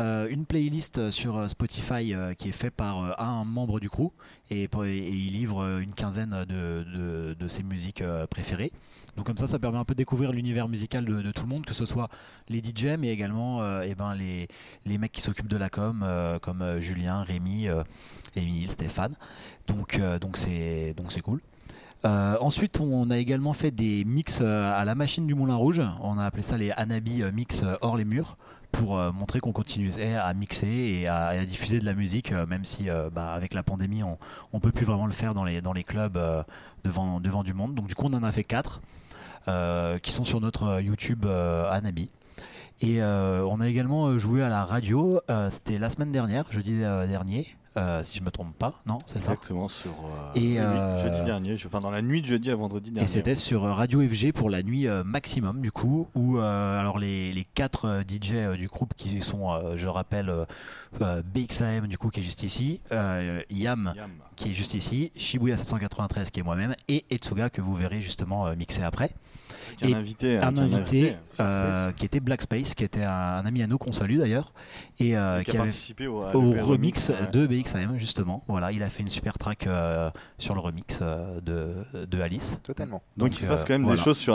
euh, une playlist sur euh, Spotify euh, qui est fait par euh, un membre du crew et, il livre euh, une quinzaine de, ses musiques euh, préférées. Donc comme ça, ça permet un peu de découvrir l'univers musical de, tout le monde, que ce soit les DJ, mais également euh, eh ben, les, mecs qui s'occupent de la com, euh, comme euh, Julien, Rémi, euh, Émile, Stéphane. Donc euh, donc c'est donc c'est cool. Euh, ensuite, on a également fait des mix euh, à la machine du Moulin Rouge. On a appelé ça les Anabi mix hors les murs pour montrer qu'on continuait à mixer et à, diffuser de la musique, même si bah, avec la pandémie, on, on peut plus vraiment le faire dans les, dans les clubs devant, devant du monde. Donc du coup, on en a fait quatre euh, qui sont sur notre YouTube Anabi. Et on a également joué à la radio. C'était la semaine dernière, jeudi dernier, euh, si je me trompe pas. Non, c'est ça. Exactement sur euh, Et, euh, jeudi dernier, je- enfin dans la nuit de jeudi à vendredi dernier. Et c'était sur Radio FG pour la nuit maximum du coup où alors les, les quatre DJ du groupe qui sont je rappelle BXAM du coup qui est juste ici, Yam Yam. qui est juste ici, Shibuya 793 qui est moi-même et Etsuga que vous verrez justement mixer après. Avec Et un invité, un euh, qui était Black Space qui était un, un ami à nous qu'on salue d'ailleurs et euh, qui qui a avait participé au, remix ouais. de BXAM justement. Voilà, il a fait une super track euh, sur le remix euh, de, de Alice. Totalement. Donc, il se passe quand même voilà. des choses sur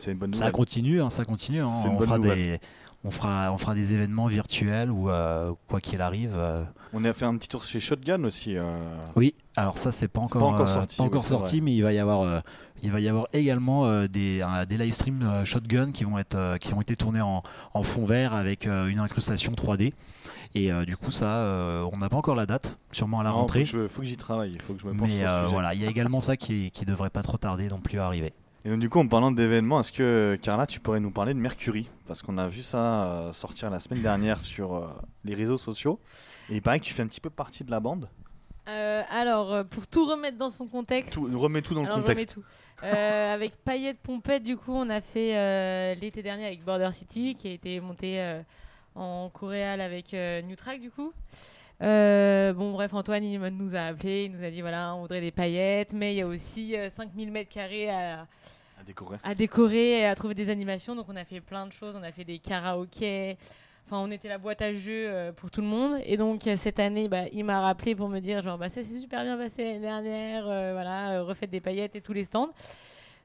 c'est une bonne Ça continue, hein, ça continue. hein. C'est une On, fera nouvelle. des, on, fera, on fera des événements virtuels ou euh, quoi qu'il arrive. euh. On a fait un petit tour chez Shotgun aussi. euh, Oui, alors ça c'est pas encore, pas encore sorti, pas encore oui, c'est sorti, mais il va y avoir, il va y avoir également des, des live streams shotgun qui vont être, qui ont été tournés en, en fond vert avec une incrustation 3D. Et du coup ça, on n'a pas encore la date, sûrement à la non, rentrée. Je- faut que j'y travaille. Il faut que je me penche Mais sur le sujet. voilà, il y a également ça qui, qui devrait pas trop tarder non plus à arriver. Et donc, du coup, en parlant d'événements, est-ce que Carla, tu pourrais nous parler de Mercury? Parce qu'on a vu ça euh, sortir la semaine dernière sur euh, les réseaux sociaux. Et il paraît que tu fais un petit peu partie de la bande. Euh, alors, pour tout remettre dans son contexte. Tout, remets tout dans le Alors, contexte. tout. Euh, avec Paillette Pompette, du coup, on a fait euh, l'été dernier avec Border City, qui a été monté en coréal avec New Track, du coup. Euh, bon, bref, Antoine, il nous a appelé, il nous a dit voilà, on voudrait des paillettes, mais il y a aussi euh, 5000 mètres carrés à, À décorer. à décorer et à trouver des animations. Donc on a fait plein de choses. On a fait des karaokés. Enfin, on était la boîte à jeux euh, pour tout le monde. Et donc euh, cette année, bah, il m'a rappelé pour me dire genre bah ça s'est super bien passé l'année dernière. voilà, refaites des paillettes et tous les stands.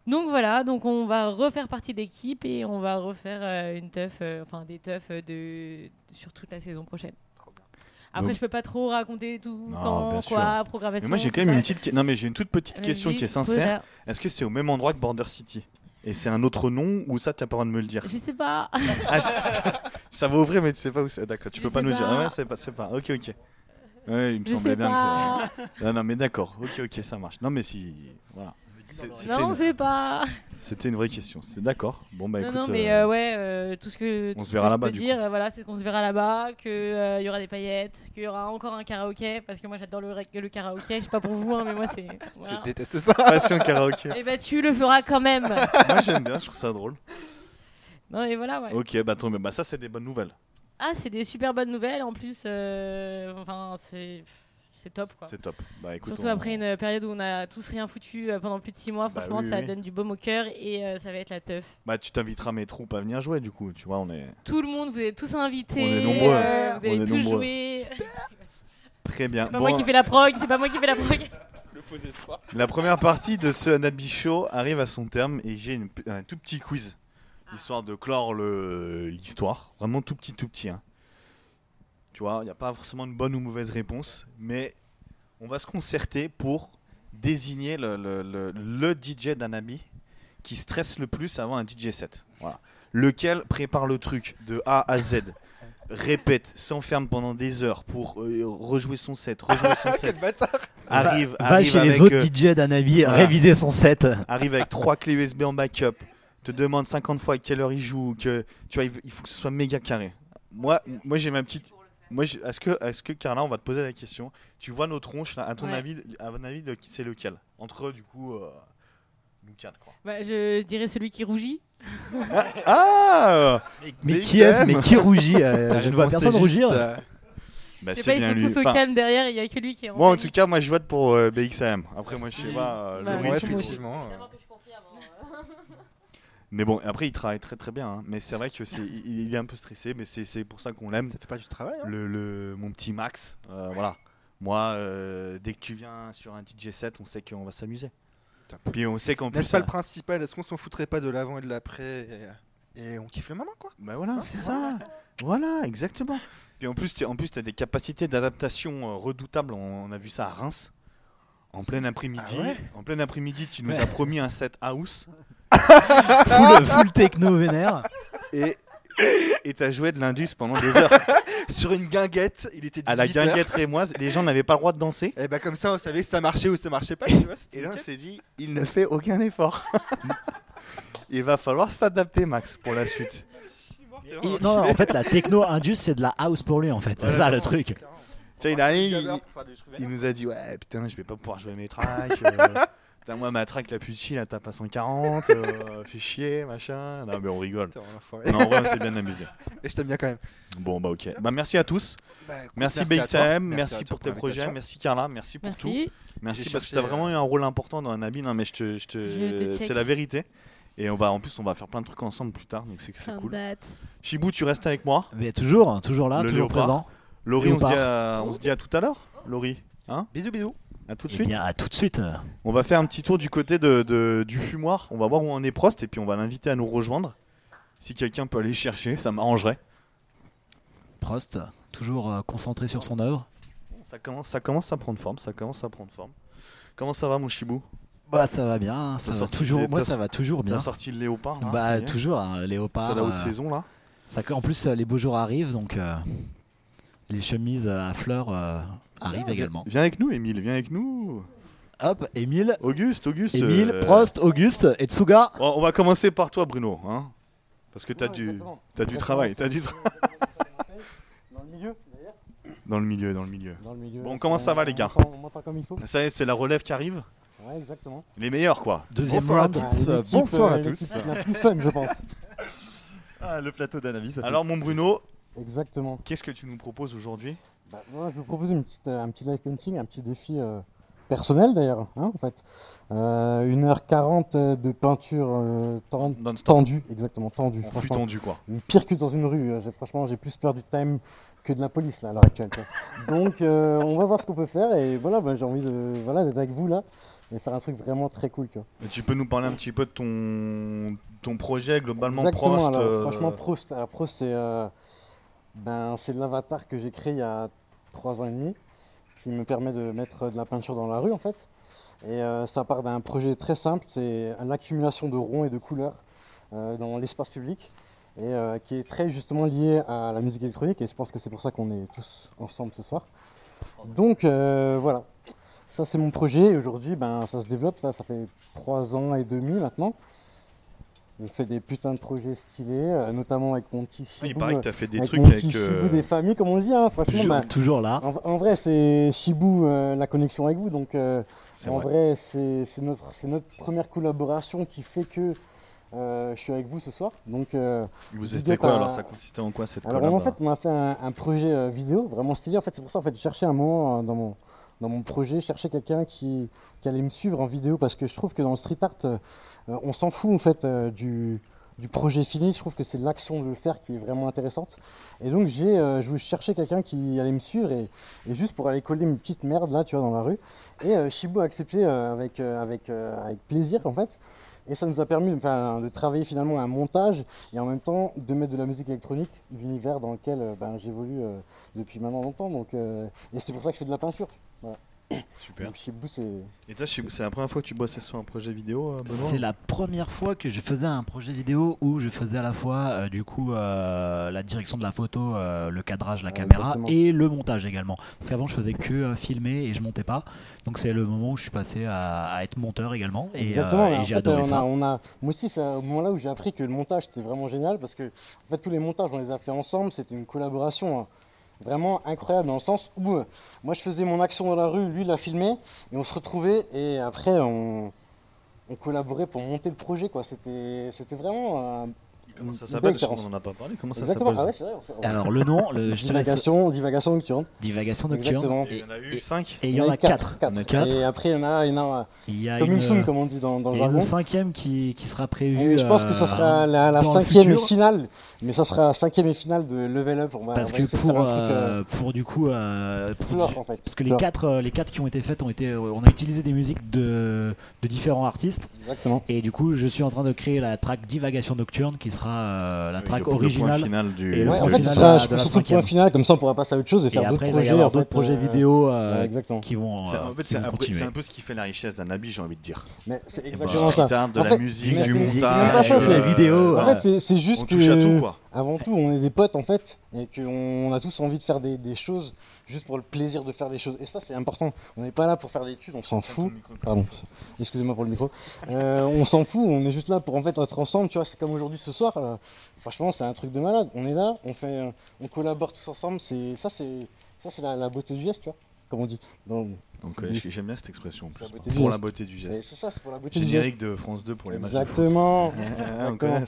Donc voilà, donc on va refaire partie de l'équipe et on va refaire une teuf, enfin des teufs de sur toute la saison prochaine. Après, Donc- je peux pas trop raconter tout Non, quand, quoi, programmation. Mais moi, j'ai quand même ça. une petite. Non, mais j'ai une toute petite question qui est sincère. Est-ce que c'est au même endroit que Border City? Et c'est un autre nom ou ça, tu n'as pas le droit de me le dire? Je sais pas. Ah, sais- ça va ouvrir, mais tu sais pas où c'est. D'accord, tu Je peux pas nous le dire. pas. Ah ouais, c'est pas, c'est pas. Ok, ok. Ouais, il me Je semblait bien pas. que. Non, non, mais d'accord. Ok, ok, ça marche. Non, mais si. Voilà. C'est- Non, sait pas. c'était une vraie question. C'est d'accord. Bon, bah non, écoute. non, mais euh, euh, ouais, euh, tout ce que. on se verra que je là-bas, dire, voilà, c'est qu'on se verra là-bas, qu'il y aura des paillettes, qu'il y aura encore un karaoké, parce que moi j'adore le, le karaoké. Je sais pas pour vous, hein, mais moi c'est. voilà. Je déteste ça. Passion karaoké. Et bah tu le feras quand même. Moi, j'aime bien, je trouve ça drôle. non, et voilà, ouais. Ok, bah, attends, mais bah, ça, c'est des bonnes nouvelles. Ah, c'est des super bonnes nouvelles. En plus, euh, enfin, c'est. C'est top quoi. C'est top. Bah, écoute. Surtout on- après une période où on a tous rien foutu euh, pendant plus de 6 mois, Bah franchement oui, ça oui. donne du baume au cœur et euh, ça va être la teuf. Bah, tu t'inviteras mes troupes à venir jouer, du coup. Tu vois, on est Tout le monde, vous êtes tous invités. On est nombreux. euh, vous On allez est tous nombreux. jouer. très bien. C'est pas Bon, moi qui fais la prog, c'est pas moi qui fais la prog. Le faux espoir. La première partie de ce Nabi Show arrive à son terme et j'ai une- un tout petit quiz, histoire de clore le- l'histoire. Vraiment tout petit, tout petit. hein. Tu vois, il n'y a pas forcément une bonne ou mauvaise réponse, mais on va se concerter pour désigner le, le- le- le DJ d'Anabi qui stresse le plus avant un DJ set. Voilà. Lequel prépare le truc de A à Z, répète, s'enferme pendant des heures pour euh, rejouer son set, rejouer son set, Quel bâtard arrive, Va arrive chez les avec, autres euh, DJ d'Anabi voilà. réviser son set. arrive avec trois clés USB en backup, te demande 50 fois à quelle heure il joue, que tu vois, il il faut que ce soit méga carré. Moi, moi j'ai ma petite. Moi, est-ce que, est-ce que Carla, on va te poser la question Tu vois nos tronches là, à ton Ouais. avis, à ton avis, le- c'est lequel? Entre eux, du coup, euh, Nous quatre, quoi. Bah, je, je dirais celui qui rougit. Ah Mais Mais qui est-ce? Mais qui rougit? Euh, Je ne vois personne est juste, rougir. euh, bah, je sais c'est pas, ils sont lui. tous au Enfin, calme derrière, il y a que lui qui est en Moi, en tout cas, moi, je vote pour euh, BXM. Après, moi, je sais pas. euh, Bah, tu- effectivement. Euh, Mais bon, après, il travaille très très bien. hein. Mais c'est vrai que c'est, il il est un peu stressé, mais c'est, c'est pour ça qu'on l'aime. Ça fait pas du travail. hein. Le, le- mon petit Max, euh, voilà. Moi, euh, dès que tu viens sur un DJ set, on sait qu'on va s'amuser. Top. Puis on sait qu'en plus, N'est-ce pas ça- le principal? Est-ce qu'on s'en foutrait pas de l'avant et de l'après et, et on kiffe le moment quoi? Bah voilà, c'est ça. Voilà, exactement. Puis en plus, tu en plus, as des capacités d'adaptation euh, redoutables. On, on a vu ça à Reims. En plein après-midi, Ah ouais? en plein après-midi, tu nous as promis un set house full, full techno vénère. et et t'as joué de l'indus pendant des heures Sur une guinguette, il était 18 à la guinguette rémoise. Les gens n'avaient pas le droit de danser. Et bah comme ça, on savait si ça marchait ou ça marchait pas, tu vois. c'était Et là, on s'est dit, il ne fait aucun effort. il va falloir s'adapter, Max, pour la suite. Et- non, en fait, la techno indus, c'est de la house pour lui, en fait. C'est Ouais, ça le truc. Tu il arrive, nous a dit, ouais, putain, je vais pas pouvoir jouer mes tracks. euh, putain, moi, ma track la plus chill, elle tape à 140. euh, fait chier, machin. Non, mais on rigole. Non, en vrai, on s'est bien amusé. Et je t'aime bien quand même. Bon, bah, ok. Bah, merci à tous. Bah, écoute, Merci, toi. BXM, merci, pour tes projets, merci Carla, merci pour tout. Merci. Merci parce que cherché, tu as vraiment eu un rôle important dans Anabi. Non, mais je te, je c'est la vérité. Et on va, en plus, on va faire plein de trucs ensemble plus tard, donc c'est c'est cool. date. Chibou, tu restes avec moi. Mais toujours, toujours là, Le toujours léopard. présent. Laurie, on se, dit Léopard. à, on se dit à tout à l'heure. Laurie, hein? Bisous, bisous. À tout de Eh bien, à tout de suite. On va faire un petit tour du côté de, de- du fumoir. On va voir où en est Prost et puis on va l'inviter à nous rejoindre. Si quelqu'un peut aller chercher, ça m'arrangerait. Prost, toujours euh, concentré sur son œuvre. Ça commence, ça commence à prendre forme, ça commence à prendre forme. Comment ça va mon chibou? Bah, ça va bien, ça va toujours. Moi, ça va toujours bien. T'as sorti le léopard là, Bah, toujours, hein, léopard. C'est la haute euh, saison là. Ça, en plus, euh, les beaux jours arrivent, donc euh, les chemises à fleurs euh, arrivent Ah, également. Viens avec nous, Émile, viens avec nous. Hop, Émile, Auguste, Auguste. Émile, euh, Prost, Auguste et Tsuga. On on va commencer par toi, Bruno. Hein Parce que t'as du, t'as du travail. T'as du tra- Dans le milieu, d'ailleurs. dans le milieu, dans le milieu. Dans le milieu. Bon, comment ça va, les gars On m'entend comme il faut Ça y est, c'est la relève qui arrive. Ouais, exactement. Les meilleurs, quoi. Deuxième Bonsoir à tous. Ah, bonsoir à euh, tous. l'équipe La plus fun, je pense. Ah, le plateau d'Anavis. ça Alors, mon Bruno, Exactement. qu'est-ce que tu nous proposes aujourd'hui? Bah, moi, je vous propose une petite, euh, un petit live painting, un petit défi euh, personnel d'ailleurs, hein, en fait. Euh, 1h40 de peinture euh, ten- tendue, exactement, tendue. Franchement. tendu, quoi. Pire que dans une rue. j'ai- franchement, j'ai plus peur du time que de la police là, à l'heure actuelle. quoi. Donc, on va voir ce qu'on peut faire et voilà, bah, j'ai envie de voilà, d'être avec vous là et faire un truc vraiment très cool. Tu vois. Et tu peux nous parler un petit peu de ton, ton projet globalement Exactement, Prost alors, euh, franchement, Proust, alors, Proust c'est euh, ben, c'est l'avatar que j'ai créé il y a 3 ans et demi qui me permet de mettre de la peinture dans la rue en fait. Et euh, ça part d'un projet très simple, c'est l'accumulation de ronds et de couleurs euh, dans l'espace public et euh, qui est très justement lié à la musique électronique et je pense que c'est pour ça qu'on est tous ensemble ce soir. Donc voilà, ça c'est mon projet et aujourd'hui ben, ça se développe, ça fait 3 ans et demi maintenant. Je fais des putains de projets stylés, euh, notamment avec mon petit Il Chibou, paraît que euh, t'as fait des avec trucs mon avec. petit euh, Chibou des familles, comme on dit. Hein, franchement, Toujours, ben, toujours là. en, en vrai, c'est Chibou euh, la connexion avec vous. Donc, euh, c'est en vrai. vrai, c'est notre, première collaboration qui fait que euh, je suis avec vous ce soir. Donc, euh, Vous étiez quoi alors Ça consistait en quoi cette alors collab en fait, on a fait un, un projet euh, vidéo vraiment stylé. En fait, c'est pour ça en fait, je cherchais un moment euh, dans mon dans mon projet, je cherchais quelqu'un qui, qui allait me suivre en vidéo parce que je trouve que dans le street art, euh, euh, on s'en fout en fait euh, du projet fini. Je trouve que c'est l'action de le faire qui est vraiment intéressante. Et donc euh, je cherchais quelqu'un qui allait me suivre et, juste pour aller coller une petite merde là, tu vois, dans la rue. Et euh, a accepté euh, avec euh, euh, plaisir en fait. Et ça nous a permis de travailler finalement un montage et en même temps de mettre de la musique électronique, l'univers dans lequel euh, ben, j'évolue euh, depuis maintenant longtemps. Euh, et c'est pour ça que je fais de la peinture. Super. Donc Shibu, c'est. Et toi, c'est la première fois que tu bossais sur un projet vidéo, euh, C'est la première fois que je faisais un projet vidéo où je faisais à la fois euh, du coup euh, la direction de la photo, euh, le cadrage, la Ouais, caméra exactement. et le montage également. Parce qu'avant je faisais que euh, filmer et je montais pas. Donc c'est le moment où je suis passé à, à être monteur également et, euh, j'ai adoré on ça. A, on a, moi aussi, c'est au moment là où j'ai appris que le montage c'était vraiment génial parce que en fait, tous les montages on les a fait ensemble. C'était une collaboration. hein, Vraiment incroyable dans le sens où euh, moi je faisais mon action dans la rue, lui il la filmé et on se retrouvait et après on, on collaborait pour monter le projet, quoi. C'était, c'était vraiment. Euh, Comment ça s'appelle On n'en a pas parlé. Comment ça s'appelle Ah ouais, Alors le nom, le, je te laisse. divagation, divagation nocturne. Divagation nocturne. Exactement. Il y en a eu 5 Et il y en a quatre. quatre. Il y en a quatre. Et après, il y en a, il y en a Il y a coming une, comme on dit dans, dans le et jargon. une cinquième qui, qui sera prévue. Et je pense que ça euh, sera la, la le cinquième et finale, mais ça sera la cinquième et finale de Level Up. On va, Parce que pour, truc, euh, euh, pour du coup, euh, pour plus du- off, en fait. parce que les quatre, euh, les quatre qui ont été faites ont été, euh, on a utilisé des musiques de, de différents artistes. Exactement. Et du coup, je suis en train de créer la track Divagation Nocturne qui sera euh, la track Le point originale. final du. Et le Ouais, en point fait, final ce sera de je la pense, surtout le cinquième. point final, comme ça on pourra passer à autre chose et Et faire d'autres il projets. y avoir en d'autres projets euh, vidéo euh, exactement. qui vont, C'est- euh, en fait, c'est un, peu- continuer. c'est un peu ce qui fait la richesse d'un habit, j'ai envie de dire. Mais c'est Du exactement street ça. art, de En la fait, musique, du montage, c'est la vidéo, En fait, c'est- juste On que. touche à tout, quoi. Avant tout, on est des potes en fait, et qu'on a tous envie de faire des choses juste pour le plaisir de faire des choses. Et ça, c'est important. On n'est pas là pour faire des études, on s'en fout. Pardon, excusez-moi pour le micro. Euh, on s'en fout, on est juste là pour en fait être ensemble, tu vois. C'est comme aujourd'hui ce soir. euh, franchement, c'est un truc de malade. On est là, on fait, euh, on collabore tous ensemble. C'est ça, c'est ça, c'est la, la beauté du geste, tu vois. Comme on dit. Dans- Donc euh, j'aime bien cette expression. en la plus, Pour la beauté du geste. C'est ça, c'est pour la beauté du geste. Générique de France 2 pour les matchs. de foot. Exactement. Exactement.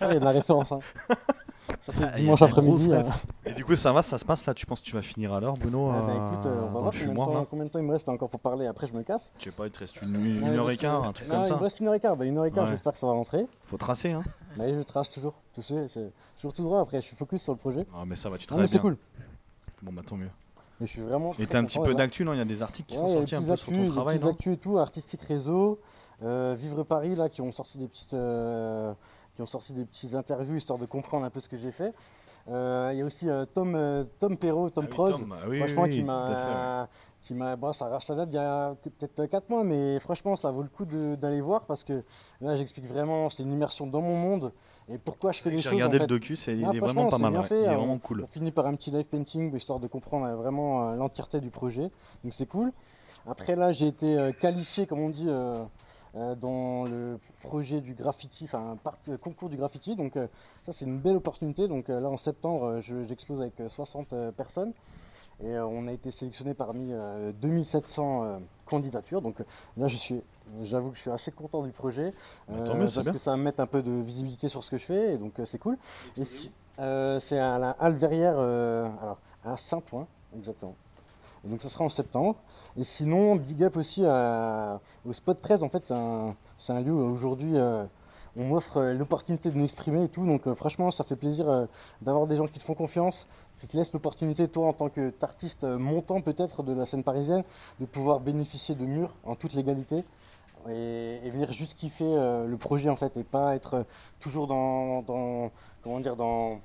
il y a de la référence. Hein. Ça, c'est Ah, il dimanche après-midi. hein. Et du coup, ça va, ça se passe là Tu penses que tu vas finir à l'heure, Bruno Ah bah euh, écoute, euh, on va voir combien de, fumoir, temps, là combien de temps il me reste encore pour parler. Après, je me casse. Je sais pas, il te reste une, une Ouais, heure et quart, que- un truc non, comme Il ça. me reste une heure et quart. Bah, une heure et quart, Ouais. j'espère que ça va rentrer. Faut tracer, hein Mais je trace toujours. Tu sais, toujours tout droit. Après, je suis focus sur le projet. Ah, mais ça va, tu Non, mais travailles c'est cool. Bon, bah tant mieux. Et je suis vraiment. Et t'as un petit peu d'actu, non? Il y a des articles qui sont il des sortis un peu sur ton des travail, non? actus et tout, artistique réseau, euh, Vivre Paris là, qui ont sorti des petites, qui ont sorti des petites interviews histoire de comprendre un peu ce que j'ai fait. Euh, Il y a aussi euh, Tom, euh, Tom Perrault, Tom Ah oui, Prod, Tom, ah oui, franchement oui, qui m'a, qui m'a, bon, ça, ça date d'il y a peut-être 4 mois, mais franchement ça vaut le coup d'aller voir parce que là j'explique vraiment, c'est une immersion dans mon monde et pourquoi je fais les J'ai choses. regardé en le docu, c'est, il est vraiment pas mal. bien ouais. fait, Il est vraiment cool. On finit par un petit live painting histoire de comprendre vraiment l'entièreté du projet. Donc c'est cool. Après là, j'ai été qualifié, comme on dit, dans le projet du graffiti, enfin euh, concours du graffiti. Donc euh, ça, c'est une belle opportunité. Donc euh, là, en septembre, euh, je- j'explose avec euh, 60 euh, personnes. Et euh, on a été sélectionné parmi euh, 2700 euh, candidatures. Donc euh, là, je suis, j'avoue que je suis assez content du projet. Bah, parce bien. que ça va me mettre un peu de visibilité sur ce que je fais. Et donc euh, c'est cool. Et si- euh, c'est à la Halle Verrière, euh, alors à Saint-Ouen, exactement. Donc ça sera en septembre. Et sinon, big up aussi au Spot 13. En fait, c'est un, un lieu où aujourd'hui euh, on m'offre euh, l'opportunité de m'exprimer et tout. Donc euh, franchement, ça fait plaisir d'avoir des gens qui te font confiance, qui te laissent l'opportunité, toi en tant que artiste montant peut-être de la scène parisienne, de pouvoir bénéficier de murs en toute légalité. Et, venir juste kiffer le projet en fait et pas être toujours dans, dans comment dire dans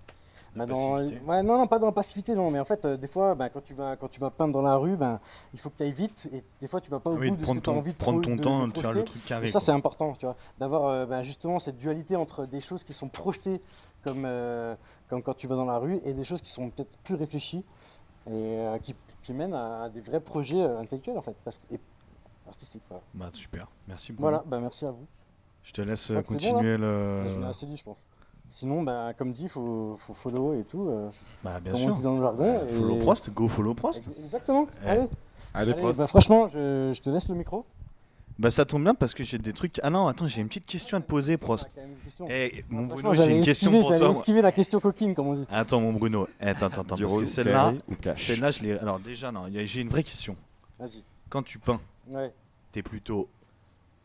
bah, dans- passivité. ouais, non, non, pas dans la passivité, non, mais en fait, euh, des fois, bah, quand, tu vas, quand tu vas peindre dans la rue, ben, il faut que tu ailles vite, et des fois, tu vas pas au Oui, bout de de ce que prendre tu as envie de, prendre ton de- temps, de de faire le truc carré. Et ça, c'est important, tu vois, d'avoir euh, ben, justement cette dualité entre des choses qui sont projetées comme, euh, comme quand tu vas dans la rue et des choses qui sont peut-être plus réfléchies et qui, qui mènent à, à des vrais projets intellectuels, en fait, parce que, et artistiques. Voilà, Bah, super. Merci beaucoup. voilà ben, merci à vous. Je te laisse bon, continuer Je l'ai le. assez dit, je pense. Sinon, ben, comme dit, il faut, faut follow et tout, euh, Bah, bien comme on sûr. dit dans le jargon. Euh, et- Follow Prost, go follow Prost. Exactement. Eh. Allez, Allez, Allez, Prost. bah, franchement, je, je te laisse le micro. Bah, ça tombe bien parce que j'ai des trucs. Ah non, attends, j'ai une petite question à te poser, Prost. Ah. Eh, mon Franchement, Bruno, j'ai j'allais une question esquiver, pour j'allais toi. moi. esquiver la question coquine, comme on dit. Attends, mon Bruno. Eh, Attends, attends, attends. Parce que celle-là, celle-là, je l'ai. Alors, déjà, non, j'ai une vraie question. Vas-y. Quand tu peins, Ouais. t'es plutôt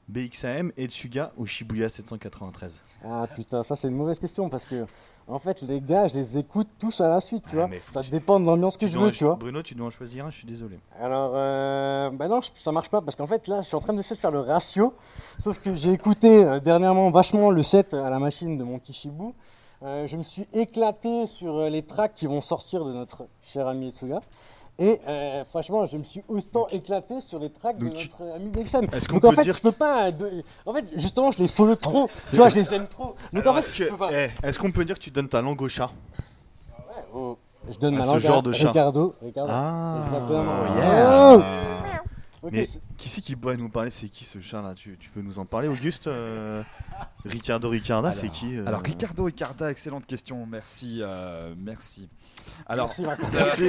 BXAM, Etsuga ou Shibuya 793 Ah putain, ça c'est une mauvaise question parce que en fait les gars, je les écoute tous à la suite, tu Ah, vois. Ça dépend de l'ambiance que je veux, en- tu vois. Bruno, tu dois en choisir un, je suis désolé. Alors, euh, bah non, ça marche pas parce qu'en fait là, je suis en train d'essayer de faire le ratio. Sauf que j'ai écouté euh, dernièrement vachement le set à la machine de mon Kishibu. Euh, je me suis éclaté sur les tracks qui vont sortir de notre cher ami Etsuga. Et euh, franchement, je me suis autant éclaté sur les tracks de notre ami qu'on Donc en peut fait, dire je peux pas. de- En fait, justement, je les follow trop. Tu vois, je les aime trop. Donc Alors, en fait, eh, est-ce qu'on peut dire que tu donnes ta langue au chat? Oh, je donne à ma ce langue genre à de chat. Ricardo. Ricardo. Ah, yeah. Ok, Mais qui c'est qui pourrait nous parler? C'est qui ce chat là? Tu, tu peux nous en parler, Auguste euh Ricardo Ricarda, c'est qui euh, Alors Ricardo Ricarda, excellente question, merci, euh, merci. Alors, Merci, Martin. merci,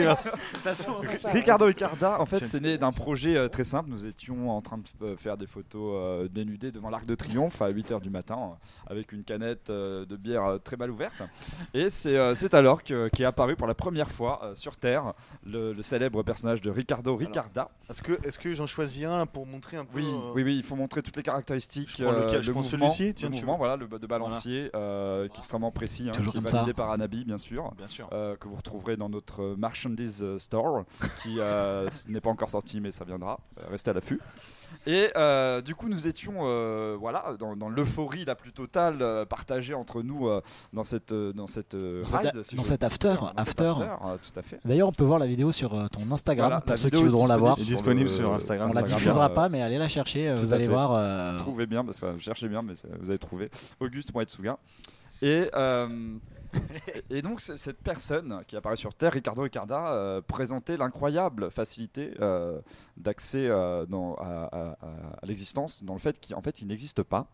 merci. Ricardo Ricarda, en fait, c'est né d'un projet euh, très simple. Nous étions en train de euh, faire des photos euh, dénudées devant l'Arc de Triomphe à 8h du matin, euh, avec une canette euh, de bière euh, très mal ouverte. Et c'est euh, c'est alors que- qu'est apparu pour la première fois euh, sur Terre le, le célèbre personnage de Ricardo Ricarda. Est-ce que, est-ce que j'en choisis un pour montrer un peu Oui, euh, oui, oui, il faut montrer toutes les caractéristiques. Je prends lequel Je celui-ci tu voilà, le de balancier, euh, qui est extrêmement précis, hein, Toujours qui est validé ça. par Anabi, bien sûr. Bien sûr. euh, que vous retrouverez dans notre merchandise euh, store, qui euh, n'est pas encore sorti, mais ça viendra. Euh, restez à l'affût. Et euh, du coup, nous étions euh, voilà, dans, dans l'euphorie la plus totale euh, partagée entre nous euh, dans cette, dans cette Dans cette ride, a- si dans je cet after, dire, dans cet after. euh, tout à fait. D'ailleurs, on peut voir la vidéo sur euh, ton Instagram Voilà, pour ceux qui voudront la voir. est disponible sur Instagram. On la Instagram, diffusera pas, mais allez la chercher. tout Vous allez fait. voir. euh, Trouvez bien, parce que enfin, cherchez bien, mais vous allez trouver Auguste.etsuga. Et, euh, et donc, cette personne qui apparaît sur Terre, Ricardo Ricarda, euh, présentait l'incroyable facilité euh, d'accès euh, à, à- à- à l'existence, dans le fait qu'en fait, il n'existe pas.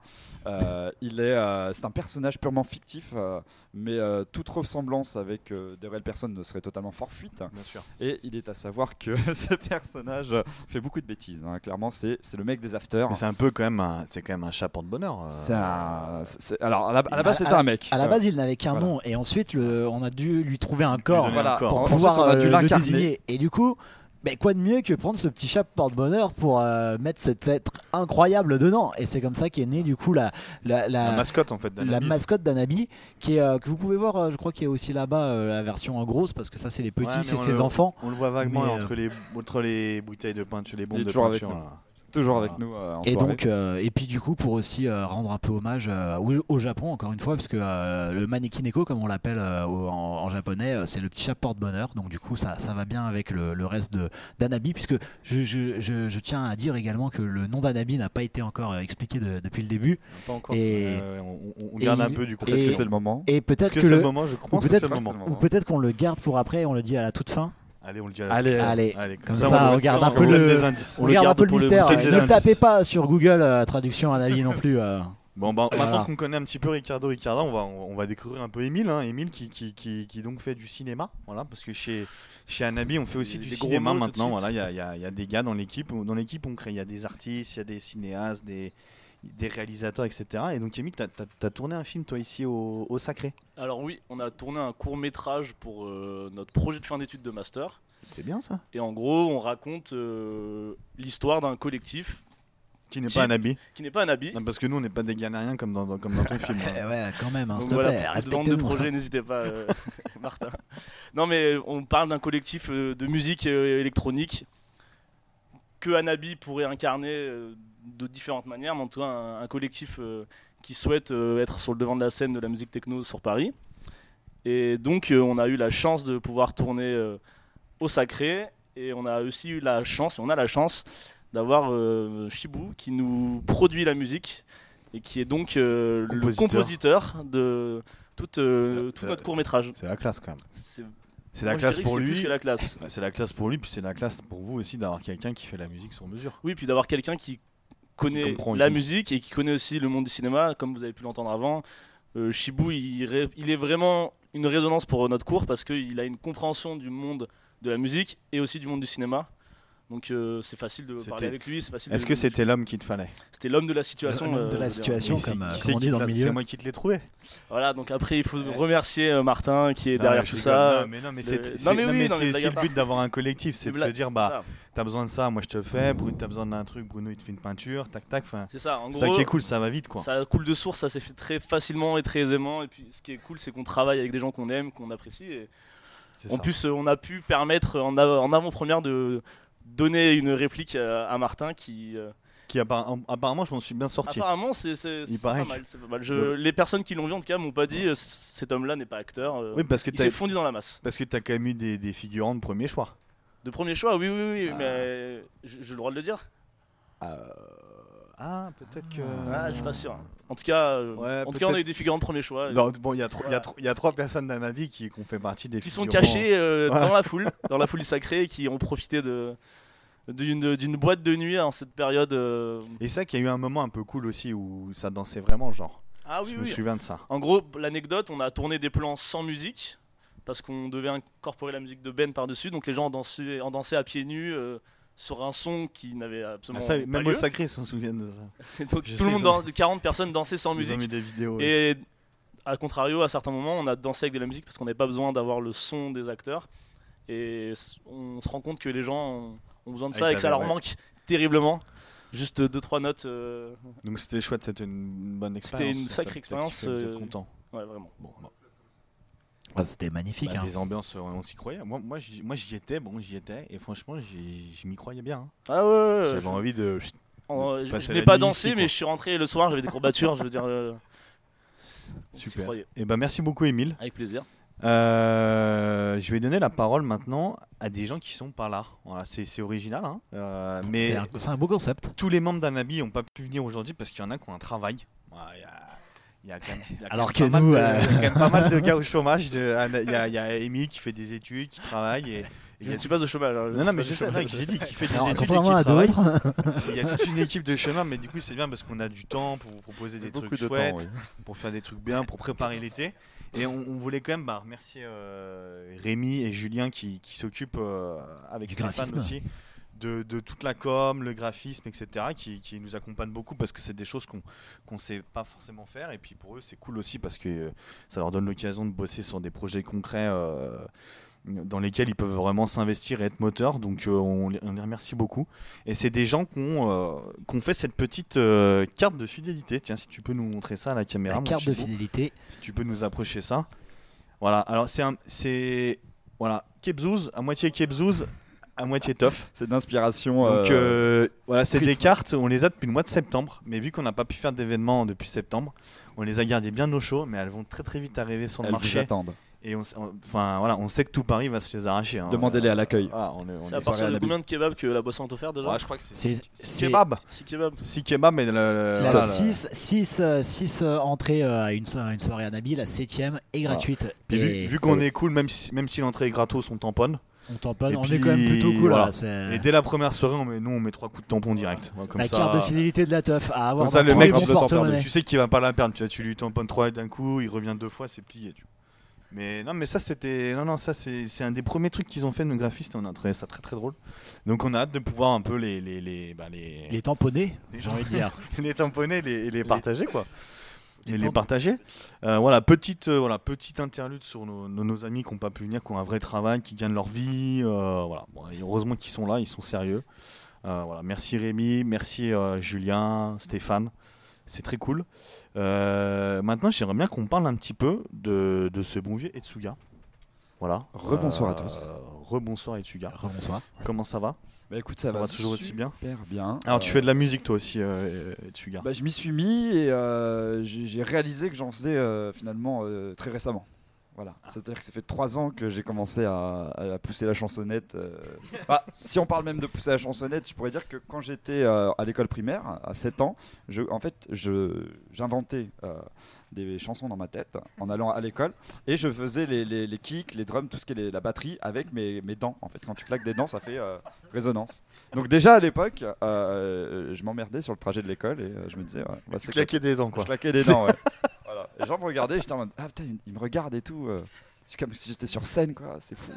Euh, il est, euh, c'est un personnage purement fictif, euh, mais euh, toute ressemblance avec euh, des réelles personnes ne serait totalement forfuite. Bien sûr. Et il est à savoir que ce personnage fait beaucoup de bêtises. hein. Clairement, c'est c'est le mec des afters. Mais c'est un peu quand même un, c'est quand même un euh. C'est- c'est- Alors, à la, à la base, À- c'était un mec. À la base, il n'avait qu'un Voilà. nom, et ensuite, le, on a dû lui trouver un corps donner Voilà, un corps. pour pouvoir on a euh, dû le désigner. Et du coup, ben, quoi de mieux que prendre ce petit chat porte-bonheur pour euh, mettre cet être incroyable dedans? Et c'est comme ça qu'est née du coup la, la, la- La mascotte en fait. la mascotte d'Anabi, qui est, euh, que vous pouvez voir, euh, je crois qu'il y a aussi là-bas euh, la version en grosse, parce que ça c'est les petits, Ouais, mais c'est ses le- enfants. On le voit vaguement Mais, euh, entre les entre les bouteilles de peinture, les bombes de peinture. Toujours avec nous euh, en Et soirée. donc, euh, et puis du coup, pour aussi euh, rendre un peu hommage au, au Japon, encore une fois, parce que le manekineko, comme on l'appelle en, en japonais, c'est le petit chat porte-bonheur. Donc du coup, ça, ça va bien avec le, le reste d'Anabi, puisque je, je- je- je tiens à dire également que le nom d'Anabi n'a pas été encore expliqué de- depuis le début. Pas encore. Et- on, et garde un peu du coup. Est-ce que c'est le moment Et peut-être que que, c'est le le- moment Je que peut-être c'est le que moment. c'est le ou moment. peut-être qu'on le garde pour après, et on le dit à la toute fin. Allez, on le dit à la Allez, fin. Allez, Allez, comme ça, on regarde un peu le- des indices. On regarde un peu le mystère. Ne indices. tapez pas sur Google euh, traduction Anabi non plus. euh. Bon, bah, Voilà. maintenant qu'on connaît un petit peu Ricardo Ricarda, on va, on va découvrir un peu Émile. Hein. Émile qui, qui, qui, qui donc fait du cinéma. Voilà, parce que chez, chez Anabi, on fait aussi du cinéma maintenant. Voilà, il y a, il y a- il y a des gars dans l'équipe. Dans l'équipe, on crée. Il y a des artistes, il y a des cinéastes, des, des réalisateurs, etc. Et donc, Émile, tu as, tourné un film, toi, ici au, au Sacré? Alors oui, on a tourné un court métrage pour euh, notre projet de fin d'études de master. C'est bien ça. Et en gros, on raconte euh, l'histoire d'un collectif Qui n'est pas Anabi. qui n'est pas un habit. Non, parce que nous, on n'est pas des galériens comme dans, dans- comme dans ton film. Hein. ouais, quand même, hein, s'il te voilà, plaît, pour toute vente de projet, n'hésitez pas, euh, Martin. Non, mais on parle d'un collectif euh, de musique euh, électronique que Anabi pourrait incarner euh, de différentes manières, mais en tout cas un, un collectif euh, qui souhaite euh, être sur le devant de la scène de la musique techno sur Paris. Et donc euh, on a eu la chance de pouvoir tourner au Sacré, et on a aussi eu la chance, et on a la chance d'avoir Shibu qui nous produit la musique et qui est donc le Compositeur. de tout, notre court métrage. C'est la classe quand même. C'est C'est la classe pour lui. la classe. C'est la classe pour lui, puis c'est la classe pour vous aussi d'avoir quelqu'un qui fait la musique sur mesure. Oui, puis d'avoir quelqu'un qui connaît la musique et qui connaît aussi le monde du cinéma, comme vous avez pu l'entendre avant. Euh, Shibu, il, il est vraiment une résonance pour notre cours parce qu'il a une compréhension du monde de la musique et aussi du monde du cinéma. Donc euh, c'est facile de parler avec lui. c'est facile Est-ce de- que c'était l'homme qu'il te fallait C'était l'homme de la situation. L'homme de euh, la situation, comme, euh, qui comme on dit dans le milieu. C'est moi qui te l'ai trouvé. Voilà, donc après il faut remercier euh, Martin qui est Non, derrière tout rigole. ça. Non, mais non, mais Le- c'est le but d'avoir un collectif, c'est de se dire bah t'as besoin de ça, moi je te le fais. Bruno, t'as besoin d'un truc, Bruno il te fait une peinture, tac tac. Enfin, C'est ça, en c'est ça gros. qui est cool, ça va vite quoi. Ça coule de source, ça s'est fait très facilement et très aisément. Et puis ce qui est cool, c'est qu'on travaille avec des gens qu'on aime, qu'on apprécie. Et en ça. plus, euh, on a pu permettre en avant-première de donner une réplique à, à Martin qui euh, Qui apparemment je m'en suis bien sorti. apparemment c'est pas mal, c'est pas mal. Je- Ouais. Les personnes qui l'ont vu en tout cas m'ont pas dit euh, cet homme-là n'est pas acteur. euh, Oui parce que il s'est fondu dans la masse. parce que t'as quand même eu des, des figurants de premier choix. De premier choix, oui, oui, oui, Ah. mais j'ai le droit de le dire. Euh, Ah peut-être que. Ah, je suis pas sûr. En tout cas, euh, Ouais, en tout cas, on a eu des figurants de premier choix. Non, bon, il y, a trois- y y a personnes dans ma vie qui, qui ont fait partie des qui sont figurants. cachés euh, Voilà. dans la foule, dans la foule du sacré, et qui ont profité de d'une boîte de nuit en cette période. euh, Et c'est vrai qu'il y a eu un moment un peu cool aussi où ça dansait vraiment, genre. Ah oui, Je me oui. souviens de ça. En gros, l'anecdote, on a tourné des plans sans musique parce qu'on devait incorporer la musique de Ben par-dessus. Donc les gens ont dansé, ont dansé à pieds nus euh, sur un son qui n'avait Ah, absolument ça, pas même lieu. au sacré, ils s'en souviennent de ça. Donc Je tout le monde, ont- dans, 40 personnes dansaient sans Ils ont musique. mis des vidéos. Et à contrario, à certains moments, on a dansé avec de la musique parce qu'on n'avait pas besoin d'avoir le son des acteurs. Et on se rend compte que les gens ont, ont besoin de ça et que ça leur ouais. manque terriblement. Juste deux trois notes. euh, Donc c'était chouette, c'était une bonne C'était expérience. une ça, sacrée expérience, euh, content. Ouais, vraiment. Bon, bah, Ah, C'était magnifique. bah, hein. des ambiances, euh, on s'y croyait. Moi, moi, j'y, étais, bon, j'y étais, et franchement, j'y, j'y m'y croyais bien. hein. Ah ouais, ouais, ouais, J'avais je- envie de. en- de je, je n'ai pas dansé, ici, mais je suis rentré le soir, j'avais des courbatures. je veux dire. euh, Super. Et ben merci beaucoup, Émile. Avec plaisir. Euh, je vais donner la parole maintenant à des gens qui sont pas là. Voilà, c'est, original, hein. Euh, mais C'est un, beau concept. tous les membres d'Anabi n'ont pas pu venir aujourd'hui parce qu'il y en a qui ont un travail. Ouais, Il y a, il y a quand même, il y a quand Alors même que pas mal nous, de- euh, il y a quand même pas mal de gars au chômage. De- Il y a, il y a Émile qui fait des études, qui travaille. Et, et il Je y a ne suis pas au chômage. hein, Non, non, mais je sais, j'ai dit qu'il fait des Alors, études et contrairement à travaille. d'autres, Il y a toute une équipe de chemins, mais du coup, c'est bien parce qu'on a du temps pour vous proposer des trucs de temps, chouettes, oui. pour faire des trucs bien, pour préparer l'été. Et on, on voulait quand même bah, remercier euh, Rémi et Julien qui, qui s'occupent euh, avec Du Stéphane graphisme. aussi de, de toute la com, le graphisme, etc. qui, qui nous accompagnent beaucoup parce que c'est des choses qu'on qu'on sait pas forcément faire. Et puis pour eux, c'est cool aussi parce que ça leur donne l'occasion de bosser sur des projets concrets. euh, dans lesquels ils peuvent vraiment s'investir et être moteurs. Donc euh, on, les- on les remercie beaucoup. Et c'est des gens qui ont, euh, qui ont fait cette petite euh, carte de fidélité. Tiens, si tu peux nous montrer ça à la caméra. la mon carte de fidélité. Si tu peux nous approcher ça. Voilà, alors c'est un. C'est. Voilà, Kebzouz, à moitié Kebzouz, à moitié Toff. C'est d'inspiration. Donc euh, voilà, c'est des cartes, on les a depuis le mois de septembre, mais vu qu'on n'a pas pu faire d'événements depuis septembre, on les a gardées bien au chaud, mais elles vont très très vite arriver sur le elles marché. attendent. Et on, enfin voilà, on sait que tout Paris va se les arracher. hein. Demandez-les à l'accueil. Voilà, C'est est- à partir de combien de kebabs que la boisson est offerte déjà Ouais, je crois que c'est C'est- six- six c'est- kebabs. 6 kebabs. 6 kebabs, mais le- le- 6 entrées à une, so- à une soirée Anabi, la 7 est gratuite. Puis Et vu, vu qu'on est cool, même si, même si l'entrée est gratos, on tamponne. on tamponne, et on puis, est quand même plutôt cool. voilà. là, Et dès la première soirée, on met, nous on met trois coups de tampon direct. Voilà, comme la ça, carte de fidélité de la teuf à avoir Comme ça, le mec, tu, sais qu'il va pas la perdre. Tu, vois, tu lui tamponnes trois d'un coup, il revient deux fois, c'est plié. Tu. Mais non, mais ça c'était, non non, ça c'est, un des premiers trucs qu'ils ont fait nos graphistes. On a trouvé ça très très drôle. Donc on a hâte de pouvoir un peu les les les bah, les, Les tamponnés, les j'ai envie de dire. les tamponner et les, les partager quoi. Et les partager. Euh, voilà, petite, euh, voilà, petite interlude sur nos, nos, nos amis qui n'ont pas pu venir, qui ont un vrai travail, qui gagnent leur vie. euh, voilà. Bon, heureusement qu'ils sont là, ils sont sérieux. Voilà. Merci Rémi, merci Julien, Stéphane. C'est très cool. Euh, maintenant, j'aimerais bien qu'on parle un petit peu de, de ce bon vieux Etsuga. Voilà. Rebonsoir à Euh, tous. Rebonsoir Etsuga. Bonsoir. Comment ça va? Bah écoute, Ça ça, va va toujours aussi bien? Super bien. Alors, tu Euh, fais de la musique toi aussi, euh, Etsuga. Bah, je m'y suis mis et euh, j'ai j'ai réalisé que j'en faisais euh, finalement euh, très récemment. Voilà. Ah. C'est-à-dire que ça fait trois ans que j'ai commencé à, à pousser la chansonnette. euh. Bah, si on parle même de pousser la chansonnette, je pourrais dire que quand j'étais euh, à l'école primaire, à 7 ans, je, en fait, je- j'inventais euh, des chansons dans ma tête en allant à l'école et je faisais les, les, les kicks, les drums, tout ce qui est la batterie avec mes, mes dents. En fait, quand tu claques des dents, ça fait résonance. Donc déjà à l'époque, je m'emmerdais sur le trajet de l'école et je me disais, ouais, bah, claquais des dents quoi. je claquais des dents, ouais. Les gens me regardaient, j'étais en mode Ah putain, ils me regardent et tout. euh. C'est comme si j'étais sur scène, quoi. C'est fou.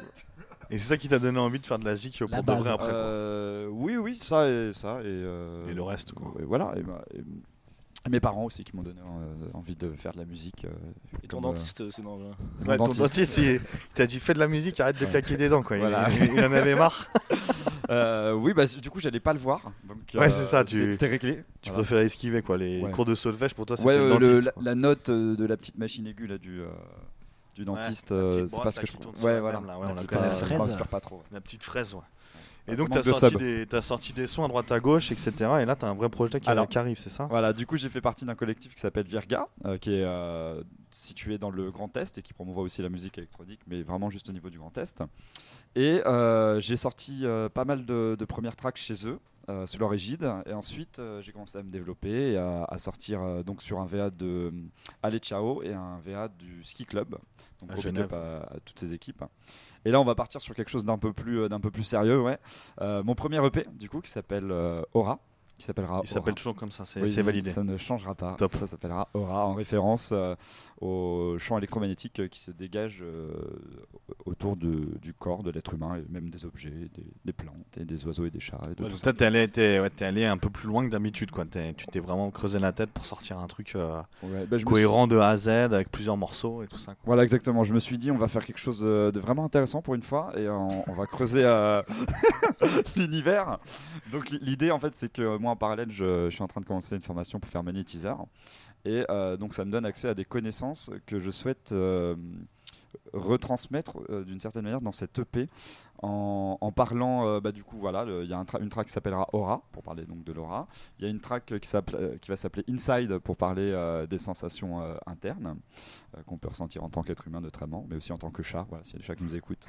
Et c'est ça qui t'a donné envie de faire de la zik pour de vrai après. quoi. Euh, oui, oui, ça et ça. Et, euh, Et le reste, quoi. et voilà. Et, ma- et- et mes parents aussi qui m'ont donné euh, envie de faire de la musique. euh, Et ton euh, dentiste, c'est dans le. Ouais, ton dentiste. il t'a dit fais de la musique, arrête de claquer des dents quoi. Il- Voilà. Il, il en avait marre. Euh, oui, bah du coup, j'allais pas le voir. Donc, Ouais, euh, c'est ça, tu- c'était- réglé. Tu Voilà. préférais esquiver quoi. Les Ouais. cours de solfège pour toi c'était Ouais, le euh, le- dentiste. la, la note euh, de la petite machine aiguë là du. euh, du dentiste, euh, c'est pas ce que je Ouais, la voilà. ouais, La petite fraise. Pas trop. La petite fraise, ouais. Et Ah, donc t'as manque de sorti, sub. des, t'as sorti des sons à droite à gauche, etc. Et là t'as un vrai projet qui, Alors, qui arrive, c'est ça? Voilà, du coup j'ai fait partie d'un collectif qui s'appelle Virga, euh, qui est euh, situé dans le Grand Est et qui promouvoit aussi la musique électronique, mais vraiment juste au niveau du Grand Est. Et euh, j'ai sorti pas mal de, de premières tracks chez eux, sous leur égide, et ensuite j'ai commencé à me développer et à, à sortir donc sur un VA de Allez Ciao et un VA du Ski Club, donc À big Genève. à, à toutes ces équipes. Et là on va partir sur quelque chose d'un peu plus, euh, sérieux, ouais. Euh, mon premier EP du coup qui s'appelle euh, Aura. Qui s'appellera. Il s'appelle toujours comme ça, c'est Oui, validé. Ça ne changera pas. Top. Ça s'appellera Aura en référence euh, au champ électromagnétique euh, qui se dégage euh, autour de- du corps de l'être humain et même des objets, des, des plantes et des oiseaux et des chats. Et de Ouais, tout donc ça. toi, t'es allé, t'es- ouais, allé un peu plus loin que d'habitude, quoi. Tu t'es vraiment creusé la tête pour sortir un truc euh, Ouais, bah, suis- cohérent de A à Z avec plusieurs morceaux et tout ça. quoi. Voilà, exactement. Je me suis dit, on va faire quelque chose de vraiment intéressant pour une fois et on, on va creuser l'univers. Donc, l'idée, en fait, c'est que en parallèle, je, suis en train de commencer une formation pour faire magnétiseur. Et euh, donc, ça me donne accès à des connaissances que je souhaite euh, retransmettre euh, d'une certaine manière dans cette EP en, en parlant, euh, bah, du coup, voilà, il y a un tra- une track qui s'appellera Aura, pour parler donc de l'aura. Il y a une track qui, euh, qui va s'appeler Inside, pour parler euh, des sensations internes qu'on peut ressentir en tant qu'être humain notamment, mais aussi en tant que chat, voilà, s'il y a des chats qui nous écoutent.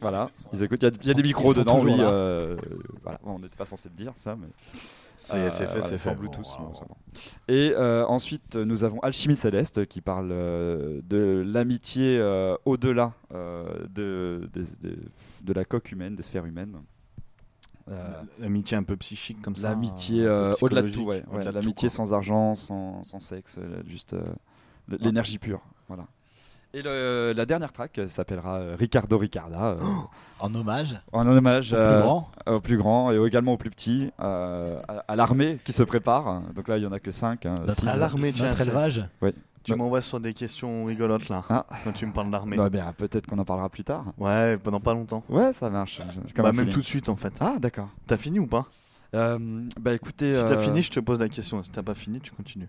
Voilà, ils écoutent, il y y a des micros dedans, oui. là. voilà, on n'était pas censé le dire, ça, mais... Ça y est, c'est fait, voilà, c'est fait. Bluetooth. Et euh, ensuite, nous avons Alchimie Céleste qui parle euh, de l'amitié euh, au-delà de, la coque humaine, des sphères humaines. Euh, L'amitié un peu psychique comme ça. L'amitié euh, au-delà de tout, ouais. ouais, L'amitié sans argent, sans, sans sexe, juste euh, l- l'énergie pure. Voilà. Et le- la dernière track s'appellera euh, Ricardo Ricarda, euh, En hommage en hommage au plus euh, grand. au plus grand et également au plus petit, euh, à, à l'armée qui se prépare. Donc là, il y en a que 5. Notre, À l'armée, notre élevage. Tu m'envoies sur des questions rigolotes là, Ah. quand tu me parles d'armée. Bah, bien, peut-être qu'on en parlera plus tard. Ouais, pendant pas longtemps. Ouais, ça marche. Bah, même tout de suite en fait. Ah, d'accord. T'as fini ou pas? Euh, bah écoutez, Si t'as euh, fini, je te pose la question. Si t'as pas fini, tu continues.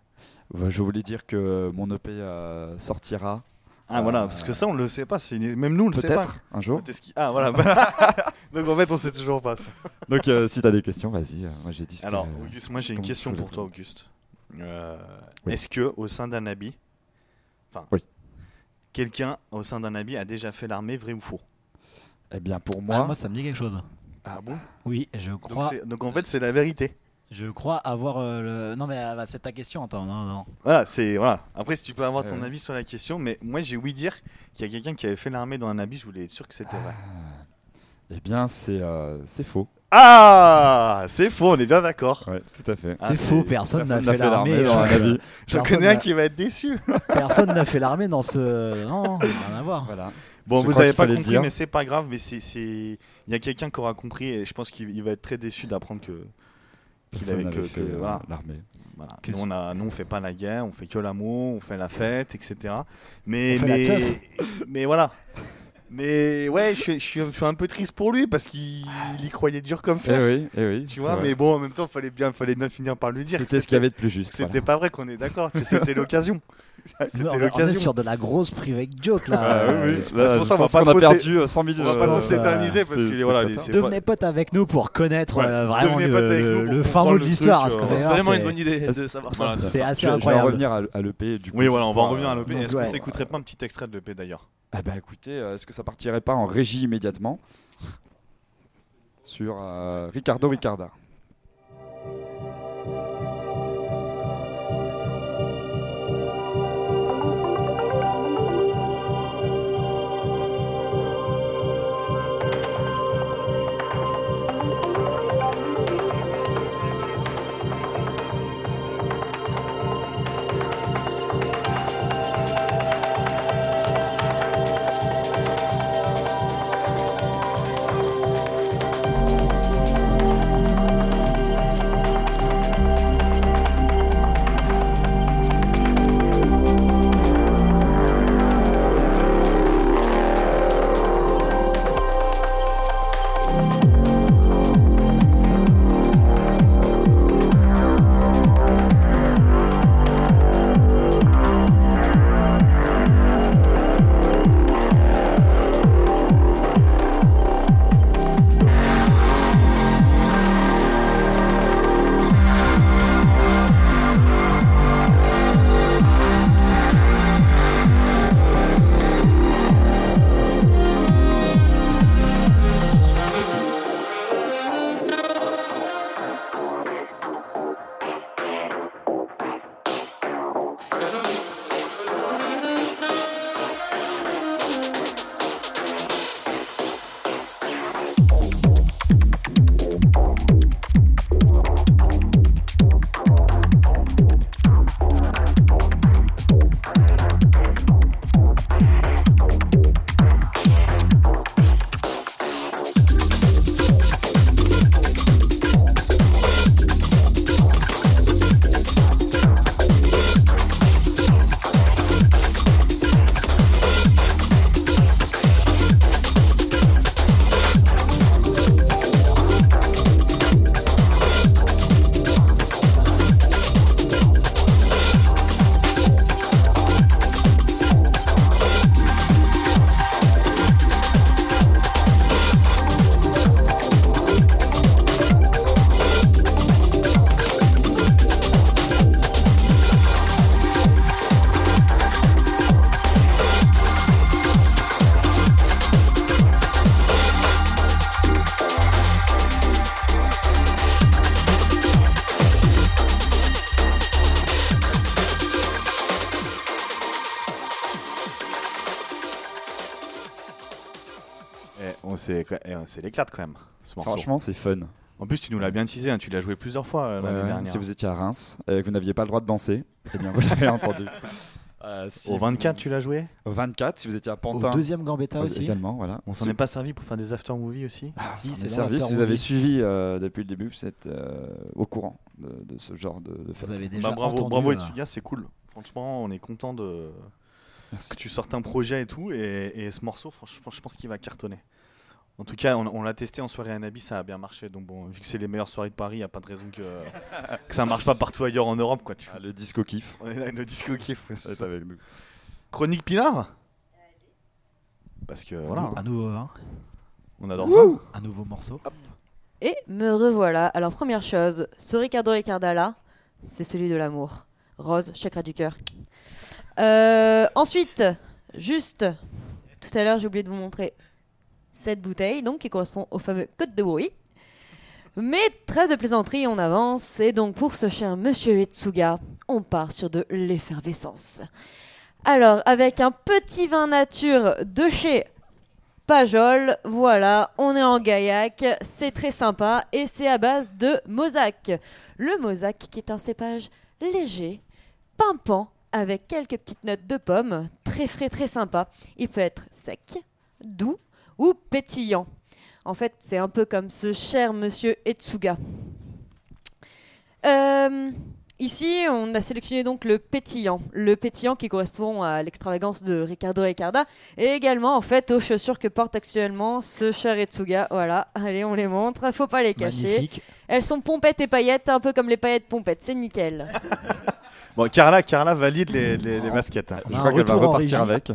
bah, je voulais dire que mon EP euh, sortira Ah Euh, voilà, parce que ça on le sait pas. c'est- Même nous on le sait pas. peut-être un jour. T'es ski- Ah voilà. Donc en fait on sait toujours pas ça. Donc euh, si t'as des questions, vas-y. euh, moi j'ai dit. ce Alors que- Auguste, moi j'ai une comment question pour toi Auguste. Euh, Oui. Est-ce que au sein d'un habit, enfin, Oui. quelqu'un au sein d'un habit a déjà fait l'armée, vrai ou faux? Eh bien pour Ah, moi, moi, ça me dit quelque chose. Ah bon? Oui, je donc, crois. c'est- donc en fait c'est la vérité. Je crois avoir euh, le. Non, mais euh, bah, c'est ta question. Attends, non, non. Voilà, c'est voilà. Après, si tu peux avoir ton Euh. avis sur la question, mais moi j'ai ouï dire qu'il y a quelqu'un qui avait fait l'armée dans un habit. Je voulais être sûr que c'était vrai. eh bien c'est euh, c'est faux. Ah, c'est faux. On est bien d'accord. Ouais, tout à fait. Ah, c'est c'est- faux, personne n'a Personne n'a fait l'armée. dans un avis. J'en Personne connais un n'a- qui va être déçu. Personne n'a fait l'armée dans ce. Non, rien à voir. Voilà. Bon, Je vous crois avez qu'il pas fallait le compris, dire. mais c'est pas grave. Mais c'est, c'est, il y a quelqu'un qui aura compris et je pense qu'il il va être très déçu d'apprendre que. Qu'il avait n'avait que- euh, voilà. l'armée. Voilà. Nous, on a, nous, on fait pas la guerre, on fait que l'amour, on fait la fête, etc. Mais, On fait la mais, mais voilà. Mais ouais, je, suis- je suis, je suis un peu triste pour lui parce qu'il il y croyait dur comme Eh fer. oui, eh oui. Tu c'est vois, vrai. mais bon, en même temps, fallait bien, fallait bien finir par lui dire. c'était ce qu'il y avait de plus juste. C'était pas vrai qu'on est d'accord, que c'était l'occasion. On C'était est- on est l'occasion. sur de la grosse private joke là. Ah, oui, Euh, oui. c'est Là, pour je ça, on va pense pas qu'on a perdu euh, 100 000 On va pas Euh, trop s'éterniser parce que voilà, Devenez potes avec nous pour connaître euh, vraiment le, fin mot de l'histoire. euh, C'est vraiment une bonne idée de savoir ça. c'est assez Je vais- je vais en incroyable. revenir à, l'EP du coup. Oui, voilà, on va en revenir à euh, l'EP. Est-ce qu'on s'écouterait pas un petit extrait de l'EP d'ailleurs? Ah bah écoutez, euh, est-ce que ça partirait pas en régie immédiatement? Sur euh, Ricardo Ricarda c'est l'éclate quand même. Ce morceau. Franchement, c'est fun. En plus, tu nous l'as bien teasé, hein, tu l'as joué plusieurs fois euh, l'année Ouais, dernière. si vous étiez à Reims et que vous n'aviez pas le droit de danser, eh bien vous l'avez entendu. Euh, si Au 24, tu l'as joué? Au 24, si vous étiez à Au Pantin. deuxième Gambetta euh, aussi. également, voilà. On s'en est pas servi pour faire des after movies aussi? Si, C'est servi. Si vous avez suivi euh, depuis le début, vous êtes euh, au courant de, de ce genre de, de fête. Vous avez déjà Bah, bravo, entendu, bravo euh, Etsuga, c'est cool. Franchement, on est content de Merci. que tu sortes un projet et tout. Et, et ce morceau, franchement, je pense qu'il va cartonner. En tout cas, on, on l'a testé en soirée à Nabi, ça a bien marché. Donc bon, vu que c'est les meilleures soirées de Paris, il n'y a pas de raison que, que ça marche pas partout ailleurs en Europe. Quoi, tu Ah, le disco kiff. Le disco kiff. ouais, c'est est ça. avec nous. Chronique Pilar Parce que voilà, Un nouveau vin, on adore ça. un nouveau morceau. Et me revoilà. Alors, première chose, ce Ricardo Ricarda là, c'est celui de l'amour. Rose, chakra du cœur. Euh, ensuite, juste, tout à l'heure, j'ai oublié de vous montrer cette bouteille, donc qui correspond au fameux Côte de Bruy. Mais trêve de plaisanterie, on avance. Et donc, pour ce cher monsieur Etsuga, on part sur de l'effervescence. Alors, avec un petit vin nature de chez Pajol, voilà, on est en gaillac, c'est très sympa et c'est à base de mosaque. Le mosaque qui est un cépage léger, pimpant, avec quelques petites notes de pomme, très frais, très sympa. Il peut être sec, doux ou pétillant. En fait, c'est un peu comme ce cher monsieur Etsuga. Euh, ici, on a sélectionné donc le pétillant. Le pétillant qui correspond à l'extravagance de Ricardo Ricarda et également en fait aux chaussures que porte actuellement ce cher Etsuga. Voilà, allez, on les montre, faut pas les cacher. Magnifique. Elles sont pompettes et paillettes, un peu comme les paillettes pompettes, c'est nickel. Bon, Carla, Carla valide les, les, les baskets. hein. On Je crois qu'elle va repartir avec.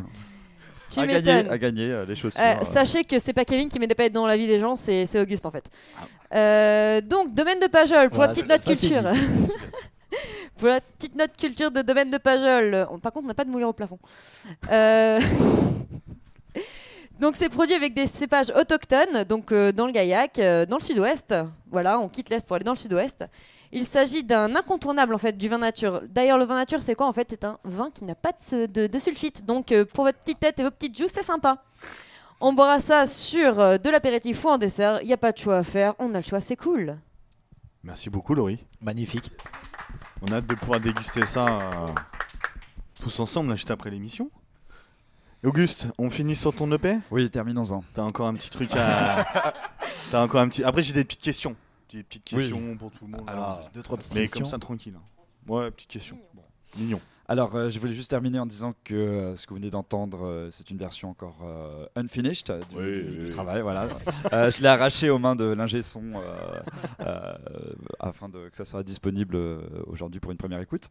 Tu à gagner, m'étonnes. à gagner euh, les chaussures. Euh, euh. sachez que c'est pas Kevin qui met des paillettes dans la vie des gens, c'est c'est Auguste en fait. Euh, donc, domaine de Pajol, pour Voilà, la petite note ça, culture. pour la petite note culture de domaine de Pajol. On- Par contre, on n'a pas de moulin au plafond. Euh, donc, c'est produit avec des cépages autochtones, donc euh, dans le Gaillac, euh, dans le sud-ouest. Voilà, on quitte l'est pour aller dans le sud-ouest. Il s'agit d'un incontournable en fait du vin nature. D'ailleurs, le vin nature, c'est quoi en fait? C'est un vin qui n'a pas de, de- de sulfite. Donc, euh, pour votre petite tête et vos petites joues, c'est sympa. On boira ça sur euh, de l'apéritif ou en dessert. Il n'y a pas de choix à faire. On a le choix, c'est cool. Merci beaucoup, Laurie. Magnifique. On a hâte de pouvoir déguster ça euh, tous ensemble, là, juste après l'émission. Auguste, on finit sur ton EP Oui, terminons-en. T'as encore un petit truc à. T'as encore un petit. Après, j'ai des petites questions. Des petites Oui. questions pour tout le monde. Allons-y. Deux, trois petites Mais questions. comme ça, tranquille. hein. Ouais, petite question. Bon. Mignon. Alors, euh, je voulais juste terminer en disant que euh, ce que vous venez d'entendre, euh, c'est une version encore euh, unfinished du, Oui, du- oui, du oui. travail. Voilà. Euh, je l'ai arraché aux mains de l'ingé son euh, euh, afin de, que ça soit disponible aujourd'hui pour une première écoute.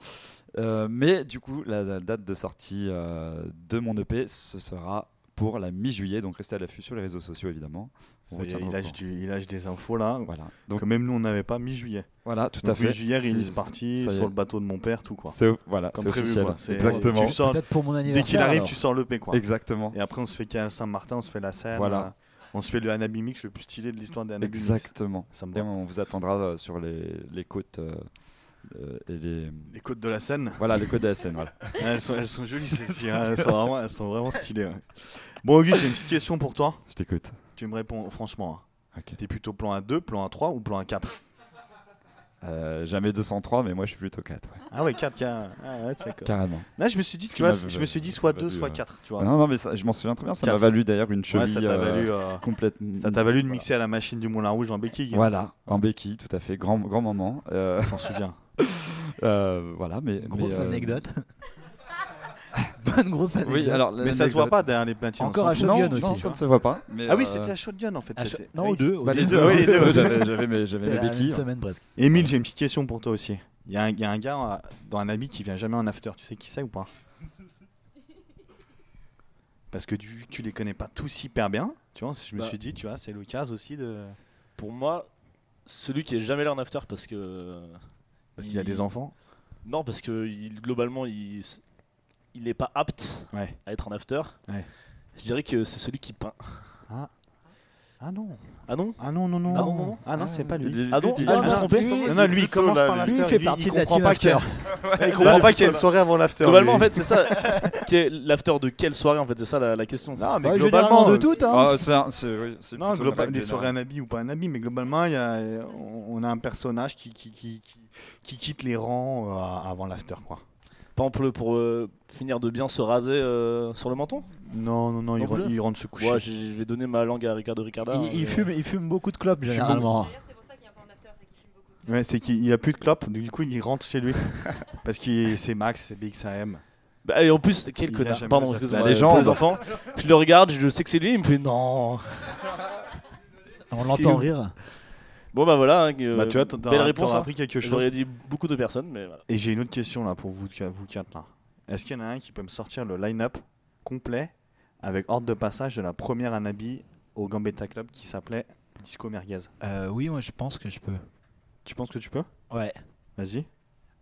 Euh, mais du coup, la, la date de sortie euh, de mon EP, ce sera pour la mi-juillet. Donc, restez à l'affût sur les réseaux sociaux, évidemment. On est, il, lâche courant. du- il lâche des infos là. Voilà. Donc, même nous, on n'avait pas mi-juillet. voilà, tout à fait. mi-juillet, ça y sur le bateau de mon père, tout quoi. C'est voilà, Comme c'est prévu, officiel. quoi. Exactement. Tu sors- pour mon Dès qu'il arrive, alors. tu sors le P quoi. Exactement. Et après, on se fait qu'à Saint-Martin, on se fait la scène. Voilà. euh, On se fait le Hanabi Mix le plus stylé de l'histoire des Hanabi Mix. Exactement. Ça me Et on vous attendra euh, sur les, les côtes euh, euh, et les Les côtes de la Seine. voilà les côtes de la Seine. Voilà. Ouais, elles, sont, elles sont jolies celles-ci, hein. elles, sont vraiment, elles sont vraiment stylées. ouais. Bon Auguste, j'ai une petite question pour toi. Je t'écoute. Tu me réponds franchement. hein. Ok. T'es plutôt plan A2, plan A3 ou plan A4 Euh, jamais 203, mais moi je suis plutôt 4. ouais. Ah ouais, 4, car... ah ouais. Carrément. Là, je me suis dit, tu vois, je me suis dit soit m'a 2, valu, soit euh, 4, tu vois. Non, non, mais ça- je m'en souviens très bien. Ça m'a valu d'ailleurs une Ouais, cheville ça t'a valu, euh, euh, complète. ça t'a valu de mixer à la machine du Moulin Rouge en béquille. Voilà, en béquille, tout à fait. Grand, grand moment. Euh, On s'en souvient. euh, voilà, mais. Grosse mais, euh, anecdote. Bonne grosse anecdote. Oui, alors. Mais ça se voit pas derrière les platines. Encore à Shotgun aussi, non, ça vois. ne se voit pas. mais, Ah oui, euh, c'était à Shotgun en fait. Non, Oui. aux deux. aux bah, les deux. oui, les deux. J'avais mes, j'avais C'était mes la même béquilles. semaine presque. Émile, j'ai une petite question pour toi aussi. Il y, a un- il y a un gars euh, dans un habit qui vient jamais en after. Tu sais qui c'est ou pas? Parce que tu, tu les connais pas tous hyper bien. Tu vois, je me Bah. suis dit, tu vois, c'est l'occasion aussi de. Pour moi, celui qui est jamais là en after parce que. Parce qu'il a des enfants. Non, parce que il- globalement, il il n'est pas apte Ouais. à être en after. Ouais. Je dirais que c'est celui qui peint. Ah non. Ah non? Ah non, non, non. Non, non, non. Ah non, c'est pas lui. Ah non il- Ah, je me suis trompé. Non, non, lui, il commence par l'after. Lui, il fait partie de la comprend team pas after. qu'il- il comprend pas qu'il y a une soirée avant l'after. Globalement, lui. en fait, c'est ça. Quel- L'after de quelle soirée, en fait, c'est ça la, la question. Non, mais Ouais, globalement, généralement de euh, toutes. Hein. Ah, c'est un- c'est oui, c'est Non, plutôt la globa- règle des soirées un habit ou pas un habit, mais globalement, il y a, on, on a un personnage qui, qui, qui, qui, qui quitte les rangs euh, avant l'after, quoi. Par exemple, pour euh, finir de bien se raser euh, sur le menton? Non, non, non, il, re- rentre se coucher. Ouais, je vais donner ma langue à Ricardo Ricarda. Il, il euh, fume, il fume beaucoup de clopes généralement. D'ailleurs, c'est pour ça qu'il y a un peu en after, c'est qu'il filme beaucoup. Ouais, c'est qu'il n'y a plus de clope, du coup, il rentre chez lui. parce que c'est Max, c'est BXAM. Bah, et en plus, quel connard. Pardon, excuse-moi. pour les enfants, je le regarde, je sais que c'est lui, il me fait non. On l'entend rire. Bon, bah voilà. hein, euh, bah, tu vois, t'as- t'as- belle t'auras réponse. hein. appris quelque chose. J'aurais dit beaucoup de personnes, mais voilà. Et j'ai une autre question là pour vous, vous quatre là. Est-ce qu'il y en a un qui peut me sortir le line-up complet avec ordre de passage de la première Anabi au Gambetta Club qui s'appelait Disco Merguez? Euh, oui, moi je pense que je peux. Tu penses que tu peux? Ouais. Vas-y.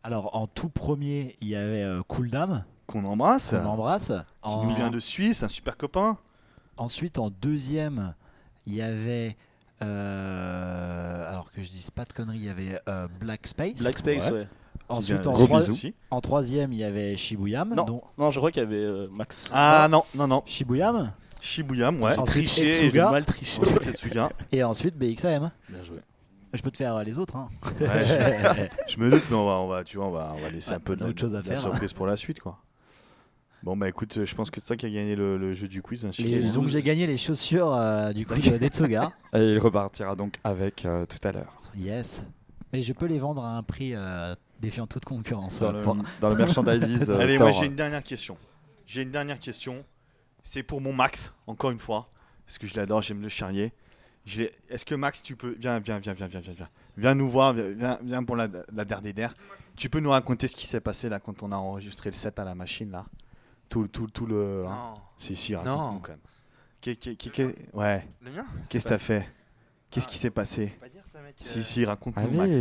Alors en tout premier, il y avait euh, Cool Dame, Qu'on embrasse. qu'on embrasse. Qui En- nous vient de Suisse, un super copain. Ensuite, en deuxième, il y avait. Euh, alors que je dise pas de conneries, il y avait euh, Black Space. Black Space, Ouais. ouais. Ensuite, en, en troisième, il y avait Shibuyam. Non, dont- non, je crois qu'il y avait euh, Max. Ah non, non, non. Shibuyam. Shibuyam, ouais. Ensuite, triché, j'ai Etsuga. mal triché. Ensuite. Et ensuite, BXAM. Bien joué. Je peux te faire les autres. Hein. Ouais, je, je me doute, mais on va, on va, tu vois, on va, on va laisser un peu de, Autre chose à de la faire. surprise pour la suite, quoi. Bon bah écoute, je pense que c'est toi qui as gagné le, le jeu du quiz. hein, donc j'ai gagné les chaussures euh, du coup de d'Etsuga. Et il repartira donc avec euh, tout à l'heure. Yes. Mais je peux les vendre à un prix euh, défiant toute concurrence. Dans euh, le, pour- dans le merchandise euh, Allez, store. moi j'ai une dernière question. J'ai une dernière question. C'est pour mon Max, encore une fois, parce que je l'adore, j'aime le charrier. Est-ce que Max, tu peux. Viens, viens, viens, viens, viens, viens, viens. Viens nous voir, viens, viens, viens pour la, la dernière. Tu peux nous raconter ce qui s'est passé là quand on a enregistré le set à la machine là? Tout, tout, tout le. hein Non. Si, si, Non. raconte-nous quand même. Qu'est- qu'est- ouais, Le mien qu'est-ce que t'as fait? Qu'est-ce qui s'est passé? Pas dire ça, mec. Si, euh, si, raconte-nous, Max.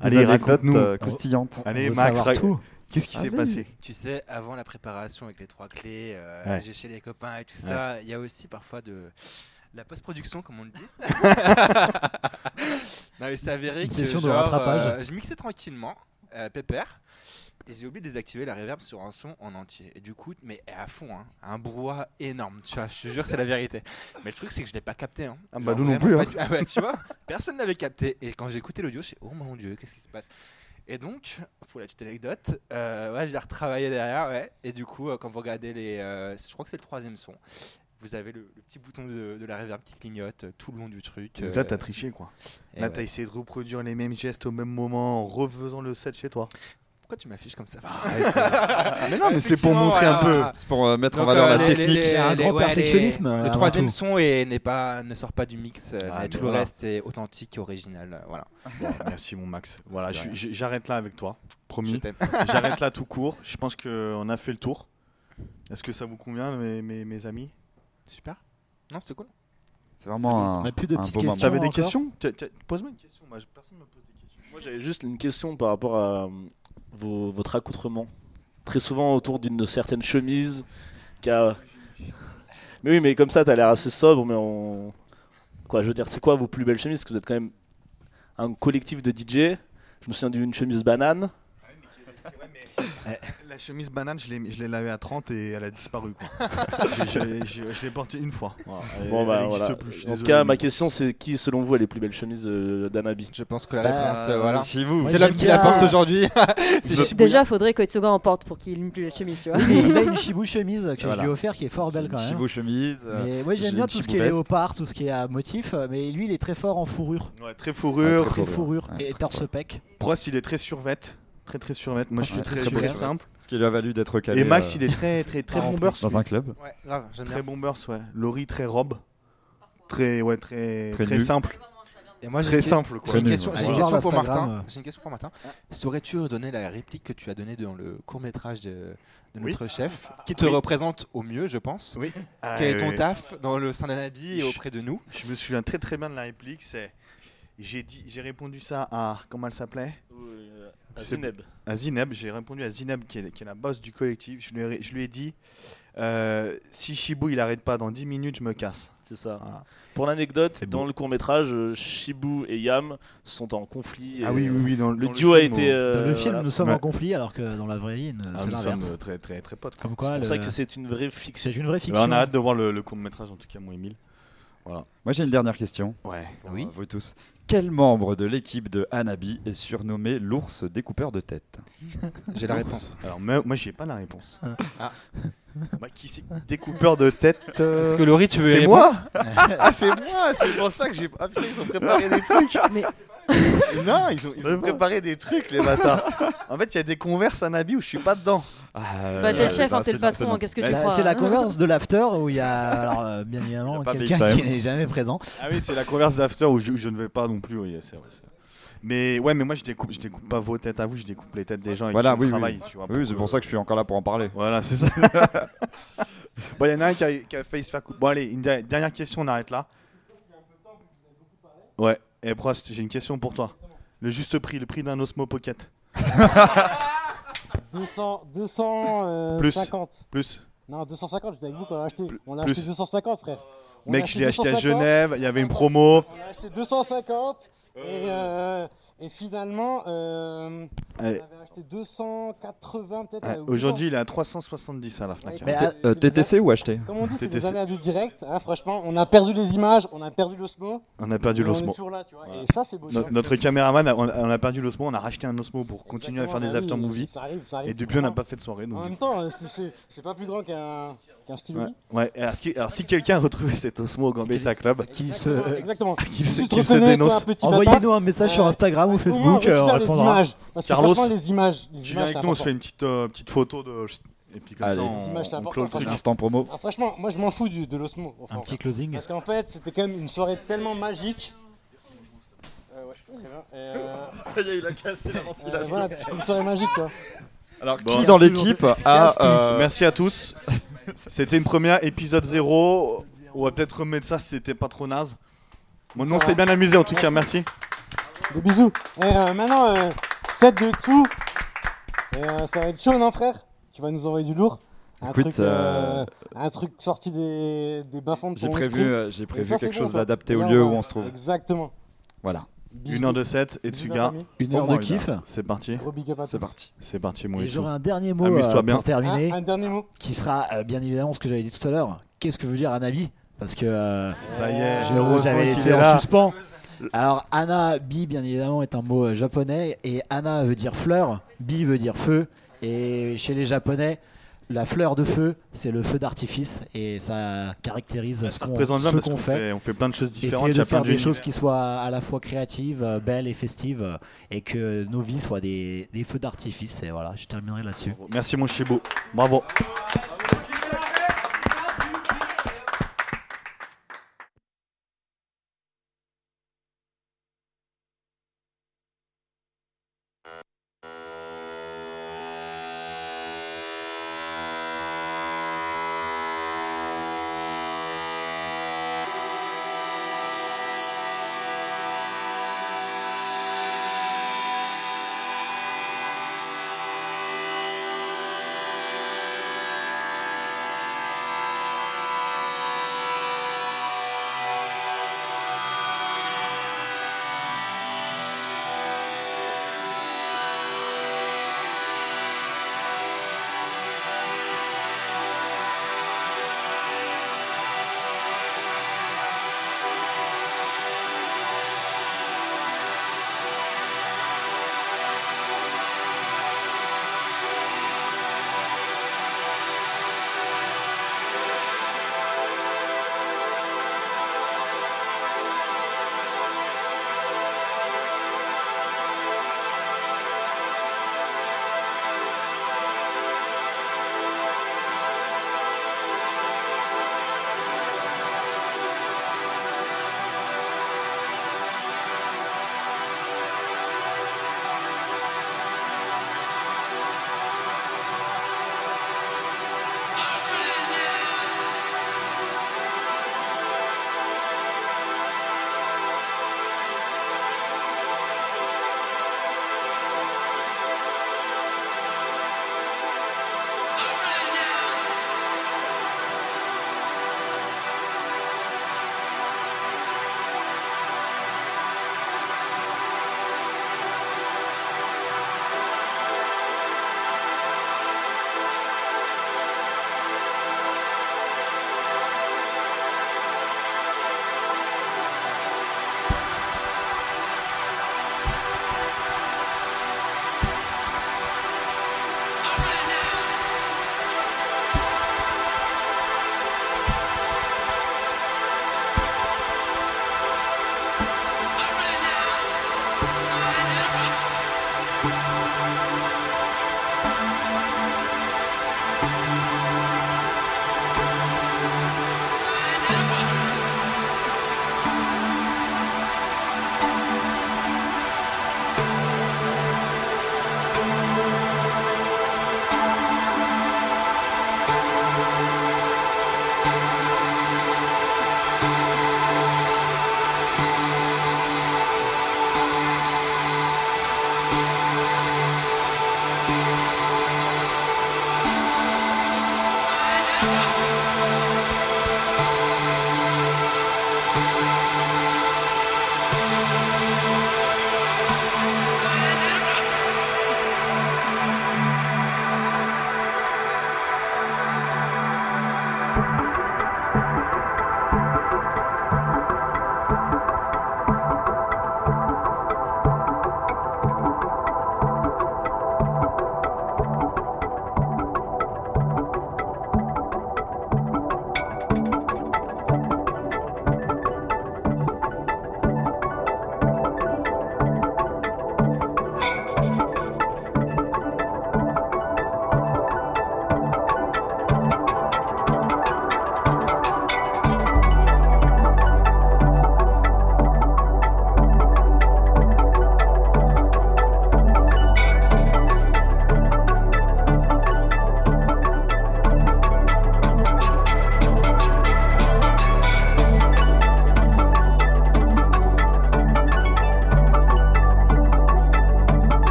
Allez, raconte-nous. euh, croustillantes. Allez, Max, savoir ra- tout. qu'est-ce qui s'est passé? Tu sais, avant la préparation avec les trois clés, euh, Ouais. j'ai chez les copains et tout ça, il y a aussi parfois de la post-production, comme on le dit. non, il s'est avéré Une que session de rattrapage. euh, je mixais tranquillement, euh, pépère, et j'ai oublié de désactiver la reverb sur un son en entier. Et du coup, mais à fond, hein, un brouhaha énorme. Tu vois, je te jure, c'est la vérité. Mais le truc, c'est que je l'ai pas capté. Hein. Ah bah Genre, nous non plus, hein. Ah ouais, tu vois, personne l'avait capté. Et quand j'ai écouté l'audio, je suis oh mon dieu, qu'est-ce qui se passe? Et donc, pour la petite anecdote, euh, ouais, j'ai retravaillé derrière, ouais. Et du coup, euh, quand vous regardez les, euh, je crois que c'est le troisième son. Vous avez le, le petit bouton de, de la reverb qui clignote euh, tout le long du truc. Donc Là, t'as triché quoi. et Là, ouais. t'as essayé de reproduire les mêmes gestes au même moment en refaisant le set chez toi. Pourquoi tu m'affiches comme ça mais non, mais c'est pour montrer un ouais, peu. C'est pour euh, mettre en valeur euh, la les- technique. les- C'est un les- grand ouais, perfectionnisme, euh, Le troisième tout. son est- n'est pas, ne sort pas du mix, euh, Ah, mais tout mais le reste est authentique et original. euh, Voilà. Bon, merci mon Max. Voilà, j'arrête là avec toi. Promis. J'arrête là tout court. Je pense qu'on a fait le tour. Est-ce que ça vous convient, mes, mes, mes amis? Super. Non, c'était cool. C'est vraiment On un, a plus de petites questions. T'avais des questions? Pose-moi une question. Moi, personne ne me pose des questions. Moi, j'avais juste une question par rapport à euh, votre accoutrement. Très souvent autour d'une certaine chemise. A... Mais oui, mais comme ça, t'as l'air assez sobre. Mais on... Quoi, je veux dire, c'est quoi vos plus belles chemises? Parce que vous êtes quand même un collectif de DJ. Je me souviens d'une chemise banane. La chemise banane, je l'ai lavée à 30 et elle a disparu. Quoi. Je l'ai portée une fois. Voilà. Elle- Bon, bah, elle n'existe voilà. plus. je suis En tout cas, ma question, c'est qui, selon vous, a les plus belles chemises euh, d'Anabi Je pense que la Bah, réponse, euh, voilà. Vous. Moi, C'est l'homme qui la porte aujourd'hui. Déjà, faudrait que Tsuga en porte pour qu'il ait une plus belle chemise, tu vois. Oui, mais il a une Shibu chemise que Voilà. je lui ai offert qui est fort belle quand même. Chibo chemise. euh, Mais moi j'ai j'aime bien tout ce Shibu qui est léopard, tout ce qui est à motif, euh, mais lui il est très fort en fourrure. Ouais, très fourrure. Très Fourrure, et torse pec. Prost, il est très survêt. Très très survêt. Moi, je suis très très très, simple. Ce qui lui a valu d'être calé Et Max, euh, il est très très très Ah, bombers. dans un club. Ouais, grave, j'aime Très bien. bombers, ouais. Laurie, très robe. Très, ouais, très, Très très, simple. Et moi, j'ai Très une- simple, J'ai quoi. une nu, question, j'ai une question pour Martin. J'ai une question pour Martin. Saurais-tu redonner la réplique que tu as donnée dans le court métrage de, de Oui. notre chef, qui te Oui. représente au mieux, je pense? Oui. Quel est ton Euh, taf dans le sein d'Anabi et auprès de nous? Je me souviens très très bien de la réplique. C'est, j'ai dit, j'ai répondu ça à comment elle s'appelait? À Zineb. À Zineb, j'ai répondu à Zineb qui est, qui est la boss du collectif. Je lui ai, je lui ai dit euh, si Shibu il arrête pas dans 10 minutes, je me casse. C'est ça. Voilà. Pour l'anecdote, C'est dans beau. le court métrage, Shibu et Yam sont en conflit. Ah oui, oui, oui. Dans, Le dans duo a film, été. on- euh, Dans le film, voilà. nous sommes Ouais. en conflit, alors que dans la vraie vie, Ah, c'est nous l'inverse. sommes très, très, très potes. quoi. C'est pour ça le- que c'est une vraie fiction. c'est une vraie fiction. on a hâte de voir le, le court métrage, en tout cas, moi, Emile. Voilà. Moi j'ai une dernière question. Ouais. Oui. euh, Vous tous. Quel membre de l'équipe de Hanabi est surnommé l'ours découpeur de tête? J'ai la réponse. Alors, moi, moi j'ai pas la réponse. Ah. Bah, qui c'est Découpeur de tête. euh, Est-ce que Laurie, tu veux C'est moi Ah, c'est moi C'est pour ça que j'ai. Ah putain, ils ont préparé des trucs Mais- Non, ils ont, ils ont préparé des trucs, les bâtards En fait, il y a des converses à Nabi où je suis pas dedans. Bah, Euh, t'es le chef, hein, t'es le patron, qu'est-ce que tu Bah, crois c'est la hein converse de l'after où il y a, alors, euh, bien évidemment quelqu'un qui n'est jamais présent. Ah oui, c'est la converse d'after où je, où je ne vais pas non plus. Oui, c'est vrai, c'est vrai. Mais ouais, mais moi je découpe, je découpe pas vos têtes à vous, je découpe les têtes des gens avec Voilà, qui oui, je oui. travaille. tu vois, Oui, c'est pour ça que je suis encore là pour en parler. Voilà, c'est ça. bon, il y en a un qui a, qui a failli se faire couper. Bon, allez, une dernière question, on arrête là. Ouais, et Prost, j'ai une question pour toi. Le juste prix, le prix d'un Osmo Pocket. 200, 250. Plus. Plus. Non, 250, j'étais avec vous quand on a acheté. On a Plus. acheté 250, frère. On a Mec, je l'ai acheté à 250, Genève, il y avait une promo. On a acheté 250 et, euh, et finalement, euh, avait acheté 280 peut-être. ouais, euh, ou Aujourd'hui, il est à 370 à la Fnac. Mais, hein. ah, Euh, TTC ou acheté Comme on dit, c'est des TTC. années à du direct. Hein, franchement, on a perdu les images, on a perdu l'osmo. On a perdu mais On est l'Osmo. toujours là, tu vois. Voilà. Et ça, c'est beau. No- ça. notre caméraman, a- on a, on a perdu l'Osmo, on a racheté un Osmo pour continuer à faire des Exactement, after bah movies. Ça arrive, ça arrive. Et depuis, on n'a pas fait de soirée. En même temps, euh, c'est- c'est c'est pas plus grand qu'un qu'un stylo. Ouais, ouais. Alors, si, alors, si quelqu'un a retrouvé cet Osmo au Gambetta Club, Qui se, Exactement. qu'il se, qu'il dénonce. Envoyez-nous un message sur Euh, Instagram ou Facebook, euh, on répondra. images. Parce que Carlos, franchement, les images, les Tu images, avec nous, on se fait une petite, euh, petite photo de. Et puis comme Allez. ça, Les on, images, c'est on le truc. franchement. Instant promo. Ah, franchement, moi je m'en fous du- de l'osmo. Un petit closing. Parce qu'en fait, c'était quand même une soirée tellement magique. Euh, ouais, très bien. Et, euh, Ça y est, il a cassé la euh, voilà, c'était une soirée magique quoi. Alors, Bon. qui dans l'équipe a. euh, Merci à tous. C'était une première épisode 0. On va peut-être remettre ça si c'était pas trop naze. Bon, nous, on s'est bien amusé en tout cas, merci. Des bisous. Et euh, maintenant, euh, 7 de dessous. Et, euh, ça va être chaud, non, frère? Tu vas nous envoyer du lourd un, Écoute, truc, euh, euh, un truc sorti des, des bas-fonds de J'ai prévu, euh, j'ai prévu ça, quelque chose d'adapté au lieu où on se trouve. Exactement. Voilà, Une heure de 7 et Tsuga. Une heure de kiff. C'est parti. C'est parti. C'est parti, mon Et Issou. j'aurais un dernier mot euh, bien. pour terminer, Un, un dernier mot. qui sera euh, bien évidemment ce que j'avais dit tout à l'heure. Qu'est-ce que veut dire Anabi? Parce que euh, Ça y est. je heureusement vous avais qu'il laissé en suspens. Alors Ana, bi bien évidemment est un mot euh, japonais et Ana veut dire fleur, bi veut dire feu et chez les japonais la fleur de feu c'est le feu d'artifice et ça caractérise ce Ça qu'on ce qu'on qu'on fait. fait. On fait plein de choses différentes. Essayer de faire des choses qui soient à la fois créatives, euh, belles et festives euh, et que nos vies soient des, des feux d'artifice et voilà je terminerai là-dessus. Merci, mon Chibo. Bravo.